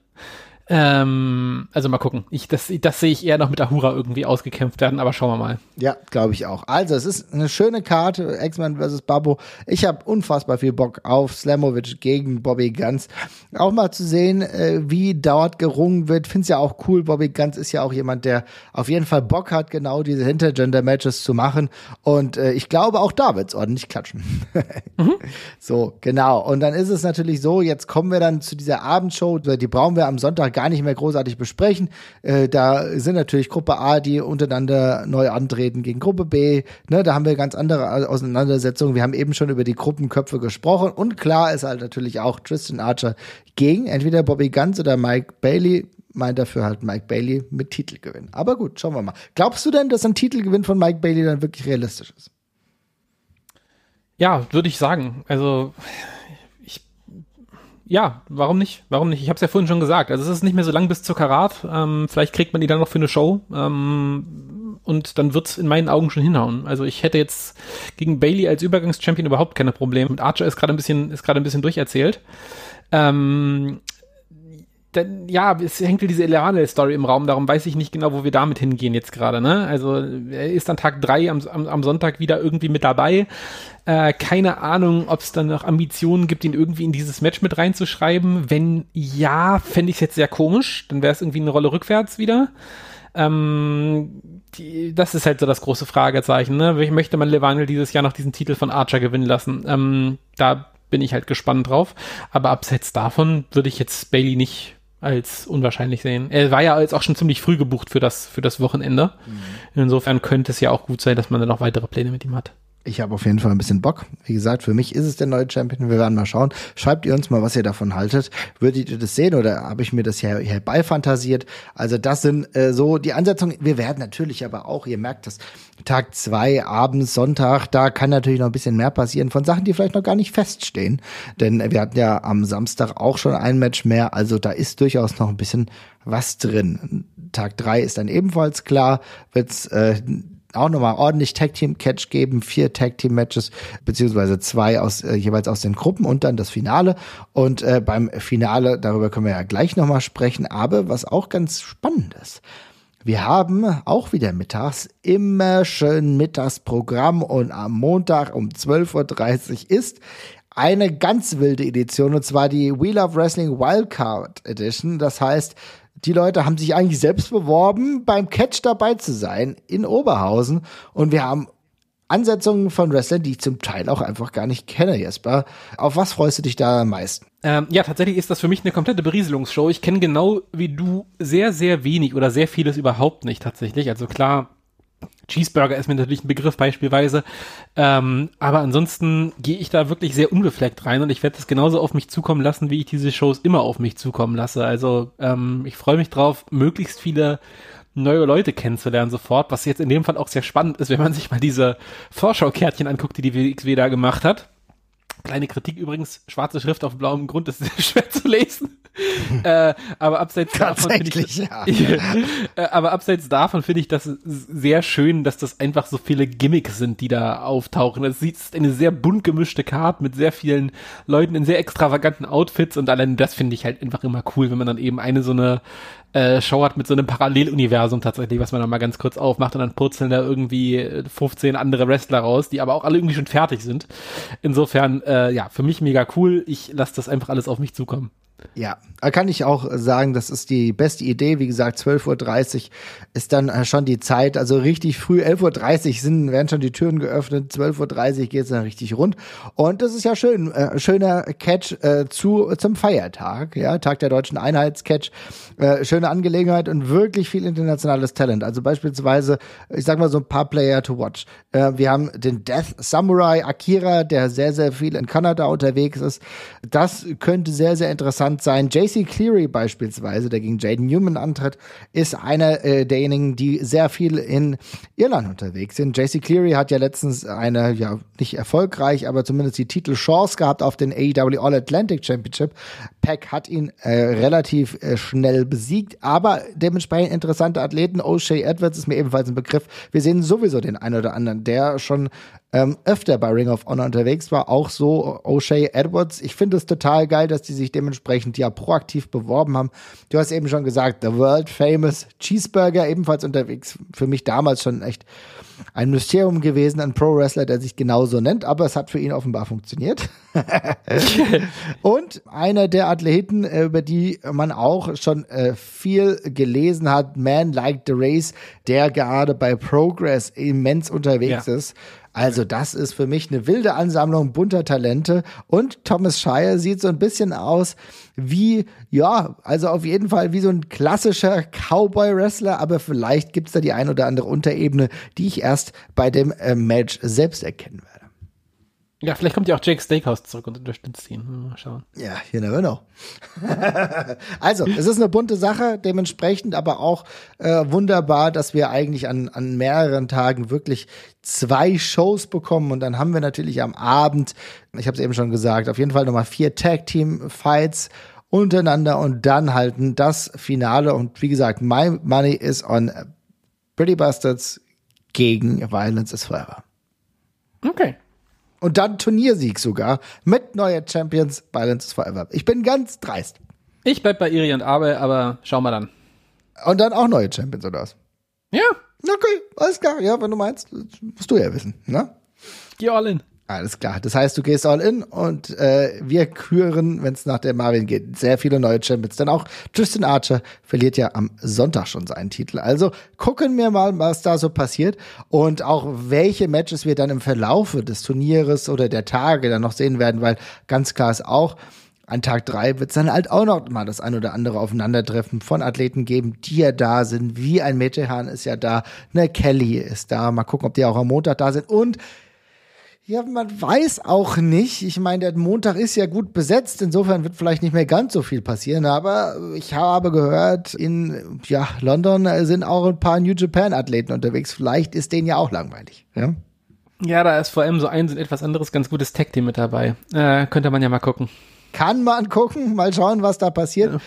Ähm, also mal gucken. Ich, das, das sehe ich eher noch mit Ahura irgendwie ausgekämpft werden, aber schauen wir mal. Ja, glaube ich auch. Also, es ist eine schöne Karte, X-Men vs. Babo. Ich habe unfassbar viel Bock auf Slamovic gegen Bobby Guns. Auch mal zu sehen, äh, wie dort gerungen wird. Find's ja auch cool. Bobby Guns ist ja auch jemand, der auf jeden Fall Bock hat, genau diese Hintergender-Matches zu machen. Und äh, ich glaube, auch da wird's ordentlich klatschen. mhm. So, genau. Und dann ist es natürlich so, jetzt kommen wir dann zu dieser Abendshow. Die brauchen wir am Sonntag gar nicht mehr großartig besprechen. Äh, da sind natürlich Gruppe A, die untereinander neu antreten gegen Gruppe B. Ne, da haben wir ganz andere Auseinandersetzungen. Wir haben eben schon über die Gruppenköpfe gesprochen. Und klar ist halt natürlich auch Tristan Archer gegen entweder Bobby Guns oder Mike Bailey. Meint dafür halt Mike Bailey mit Titelgewinn. Aber gut, schauen wir mal. Glaubst du denn, dass ein Titelgewinn von Mike Bailey dann wirklich realistisch ist? Ja, würde ich sagen. Also ja, warum nicht? Warum nicht? Ich habe es ja vorhin schon gesagt. Also es ist nicht mehr so lang bis zur Karat. Ähm, vielleicht kriegt man die dann noch für eine Show. Ähm, und dann wird's in meinen Augen schon hinhauen. Also ich hätte jetzt gegen Bailey als Übergangschampion überhaupt keine Probleme. Und Archer ist gerade ein bisschen, ist gerade ein bisschen durcherzählt. Ähm, dann, ja, es hängt wie diese Eleanel-Story im Raum, darum weiß ich nicht genau, wo wir damit hingehen jetzt gerade, ne? Also, er ist dann Tag drei am, am, am Sonntag wieder irgendwie mit dabei. Äh, keine Ahnung, ob es dann noch Ambitionen gibt, ihn irgendwie in dieses Match mit reinzuschreiben. Wenn ja, fände ich es jetzt sehr komisch. Dann wäre es irgendwie eine Rolle rückwärts wieder. Ähm, die, das ist halt so das große Fragezeichen. Ne? Möchte man Levaniel dieses Jahr noch diesen Titel von Archer gewinnen lassen? Ähm, da bin ich halt gespannt drauf. Aber abseits davon würde ich jetzt Bailey nicht als unwahrscheinlich sehen. Er war ja jetzt auch schon ziemlich früh gebucht für das, für das Wochenende. Mhm. Insofern könnte es ja auch gut sein, dass man dann noch weitere Pläne mit ihm hat. Ich habe auf jeden Fall ein bisschen Bock. Wie gesagt, für mich ist es der neue Champion. Wir werden mal schauen. Schreibt ihr uns mal, was ihr davon haltet. Würdet ihr das sehen oder habe ich mir das hier herbeifantasiert? Also das sind äh, so die Ansetzungen. Wir werden natürlich aber auch, ihr merkt das, Tag zwei, abends, Sonntag, da kann natürlich noch ein bisschen mehr passieren von Sachen, die vielleicht noch gar nicht feststehen. Denn wir hatten ja am Samstag auch schon ein Match mehr. Also da ist durchaus noch ein bisschen was drin. Tag drei ist dann ebenfalls klar, wird's äh, auch nochmal ordentlich Tag Team Catch geben, vier Tag Team Matches, beziehungsweise zwei aus, äh, jeweils aus den Gruppen und dann das Finale. Und äh, beim Finale, darüber können wir ja gleich nochmal sprechen, aber was auch ganz spannend ist. Wir haben auch wieder mittags immer schön Mittagsprogramm und am Montag um 12.30 Uhr ist eine ganz wilde Edition und zwar die We Love Wrestling Wildcard Edition. Das heißt, die Leute haben sich eigentlich selbst beworben, beim Catch dabei zu sein in Oberhausen. Und wir haben Ansetzungen von Wrestlern, die ich zum Teil auch einfach gar nicht kenne, Jesper. Auf was freust du dich da am meisten? Ähm, ja, tatsächlich ist das für mich eine komplette Berieselungsshow. Ich kenne genau wie du sehr, sehr wenig oder sehr vieles überhaupt nicht tatsächlich. Also klar, Cheeseburger ist mir natürlich ein Begriff beispielsweise. Ähm, aber ansonsten gehe ich da wirklich sehr unbefleckt rein und ich werde das genauso auf mich zukommen lassen, wie ich diese Shows immer auf mich zukommen lasse. Also ähm, ich freue mich drauf, möglichst viele neue Leute kennenzulernen sofort, was jetzt in dem Fall auch sehr spannend ist, wenn man sich mal diese Vorschau-Kärtchen anguckt, die die WXW da gemacht hat. Kleine Kritik übrigens, schwarze Schrift auf blauem Grund ist sehr schwer zu lesen. äh, aber abseits davon finde ich, ja. äh, aber abseits davon finde ich das sehr schön, dass das einfach so viele Gimmicks sind, die da auftauchen. Es ist eine sehr bunt gemischte Karte mit sehr vielen Leuten in sehr extravaganten Outfits und allein das finde ich halt einfach immer cool, wenn man dann eben eine so eine äh, Show hat mit so einem Paralleluniversum tatsächlich, was man dann mal ganz kurz aufmacht und dann purzeln da irgendwie 15 andere Wrestler raus, die aber auch alle irgendwie schon fertig sind. Insofern, äh, ja, für mich mega cool. Ich lasse das einfach alles auf mich zukommen. Ja, kann ich auch sagen, das ist die beste Idee. Wie gesagt, 12.30 Uhr ist dann äh, schon die Zeit. Also richtig früh, 11.30 Uhr sind, werden schon die Türen geöffnet. 12.30 Uhr geht es dann richtig rund. Und das ist ja schön. Äh, schöner Catch äh, zu, zum Feiertag. Ja, Tag der deutschen Einheitscatch. Äh, schöne Angelegenheit und wirklich viel internationales Talent. Also beispielsweise, ich sag mal so ein paar Player to watch. Äh, wir haben den Death Samurai Akira, der sehr, sehr viel in Kanada unterwegs ist. Das könnte sehr, sehr interessant sein. JC Cleary beispielsweise, der gegen Jaden Newman antritt, ist einer äh, derjenigen, die sehr viel in Irland unterwegs sind. JC Cleary hat ja letztens eine, ja, nicht erfolgreich, aber zumindest die Titelchance gehabt auf den AEW All Atlantic Championship. Pack hat ihn äh, relativ besiegt, aber dementsprechend interessante Athleten. O'Shea Edwards ist mir ebenfalls ein Begriff. Wir sehen sowieso den einen oder anderen, der schon ähm, öfter bei Ring of Honor unterwegs war, auch so O'Shea Edwards. Ich finde es total geil, dass die sich dementsprechend ja proaktiv beworben haben. Du hast eben schon gesagt, The World Famous Cheeseburger ebenfalls unterwegs. Für mich damals schon echt ein Mysterium gewesen, ein Pro-Wrestler, der sich genauso nennt, aber es hat für ihn offenbar funktioniert. Und einer der Athleten, äh, über die man auch schon äh, viel gelesen hat, Man Like the Race, der gerade bei Progress immens unterwegs ja. ist. Also das ist für mich eine wilde Ansammlung bunter Talente und Thomas Shire sieht so ein bisschen aus wie, ja, also auf jeden Fall wie so ein klassischer Cowboy-Wrestler, aber vielleicht gibt's da die ein oder andere Unterebene, die ich erst bei dem äh, Match selbst erkennen werde. Ja, vielleicht kommt ja auch Jake Steakhouse zurück und unterstützt ihn. Mal schauen. Ja, you never know. also, es ist eine bunte Sache, dementsprechend aber auch äh, wunderbar, dass wir eigentlich an, an mehreren Tagen wirklich zwei Shows bekommen und dann haben wir natürlich am Abend, ich habe es eben schon gesagt, auf jeden Fall nochmal vier Tag Team Fights untereinander und dann halten das Finale und wie gesagt, my money is on Pretty Bastards gegen Violence is Forever. Okay. Und dann Turniersieg sogar mit neuer Champions Balance Forever. Ich bin ganz dreist. Ich bleib bei Iri und Abe, aber schauen wir dann. Und dann auch neue Champions oder was? Ja. Okay, alles klar. Ja, wenn du meinst, musst du ja wissen, ne? Geh all in. Alles klar. Das heißt, du gehst all in und äh, wir küren, wenn es nach der Marvin geht, sehr viele neue Champions. Denn auch Tristan Archer verliert ja am Sonntag schon seinen Titel. Also gucken wir mal, was da so passiert und auch welche Matches wir dann im Verlaufe des Turnieres oder der Tage dann noch sehen werden, weil ganz klar ist auch, an Tag drei wird es dann halt auch noch mal das ein oder andere Aufeinandertreffen von Athleten geben, die ja da sind, wie ein Metehan ist ja da, ne Kelly ist da, mal gucken, ob die auch am Montag da sind und ja, man weiß auch nicht. Ich meine, der Montag ist ja gut besetzt. Insofern wird vielleicht nicht mehr ganz so viel passieren. Aber ich habe gehört, in ja, London sind auch ein paar New Japan Athleten unterwegs. Vielleicht ist denen ja auch langweilig. Ja, ja da ist vor allem so ein etwas anderes ganz gutes Tag-Team mit dabei. Äh, könnte man ja mal gucken kann man gucken, mal schauen, was da passiert. Ja.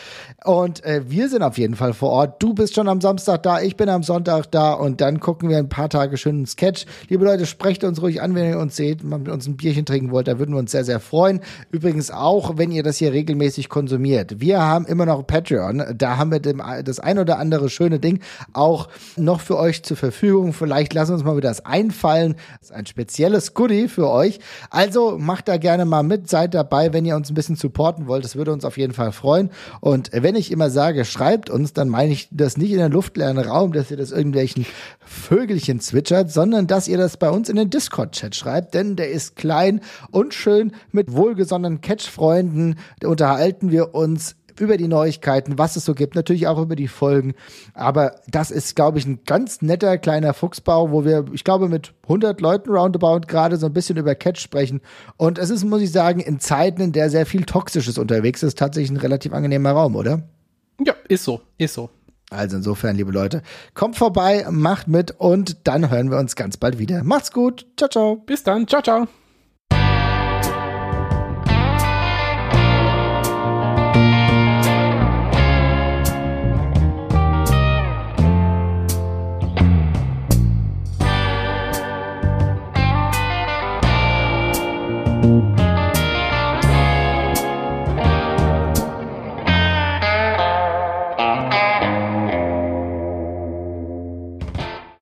Und äh, wir sind auf jeden Fall vor Ort. Du bist schon am Samstag da, ich bin am Sonntag da und dann gucken wir ein paar Tage schön einen Sketch. Liebe Leute, sprecht uns ruhig an, wenn ihr uns seht, mal mit uns ein Bierchen trinken wollt, da würden wir uns sehr, sehr freuen. Übrigens auch, wenn ihr das hier regelmäßig konsumiert. Wir haben immer noch Patreon, da haben wir dem, das ein oder andere schöne Ding auch noch für euch zur Verfügung. Vielleicht lassen wir uns mal wieder das einfallen. Das ist ein spezielles Goodie für euch. Also macht da gerne mal mit, seid dabei, wenn ihr uns ein bisschen supporten wollt. Das würde uns auf jeden Fall freuen. Und wenn ich immer sage, schreibt uns, dann meine ich das nicht in den luftleeren Raum, dass ihr das irgendwelchen Vögelchen zwitschert, sondern dass ihr das bei uns in den Discord-Chat schreibt, denn der ist klein und schön mit wohlgesonnenen Catch-Freunden. Unterhalten wir uns über die Neuigkeiten, was es so gibt, natürlich auch über die Folgen. Aber das ist, glaube ich, ein ganz netter kleiner Fuchsbau, wo wir, ich glaube, mit 100 Leuten roundabout gerade so ein bisschen über Catch sprechen. Und es ist, muss ich sagen, in Zeiten, in der sehr viel Toxisches unterwegs ist, tatsächlich ein relativ angenehmer Raum, oder? Ja, ist so, ist so. Also insofern, liebe Leute, kommt vorbei, macht mit und dann hören wir uns ganz bald wieder. Macht's gut. Ciao, ciao. Bis dann. Ciao, ciao.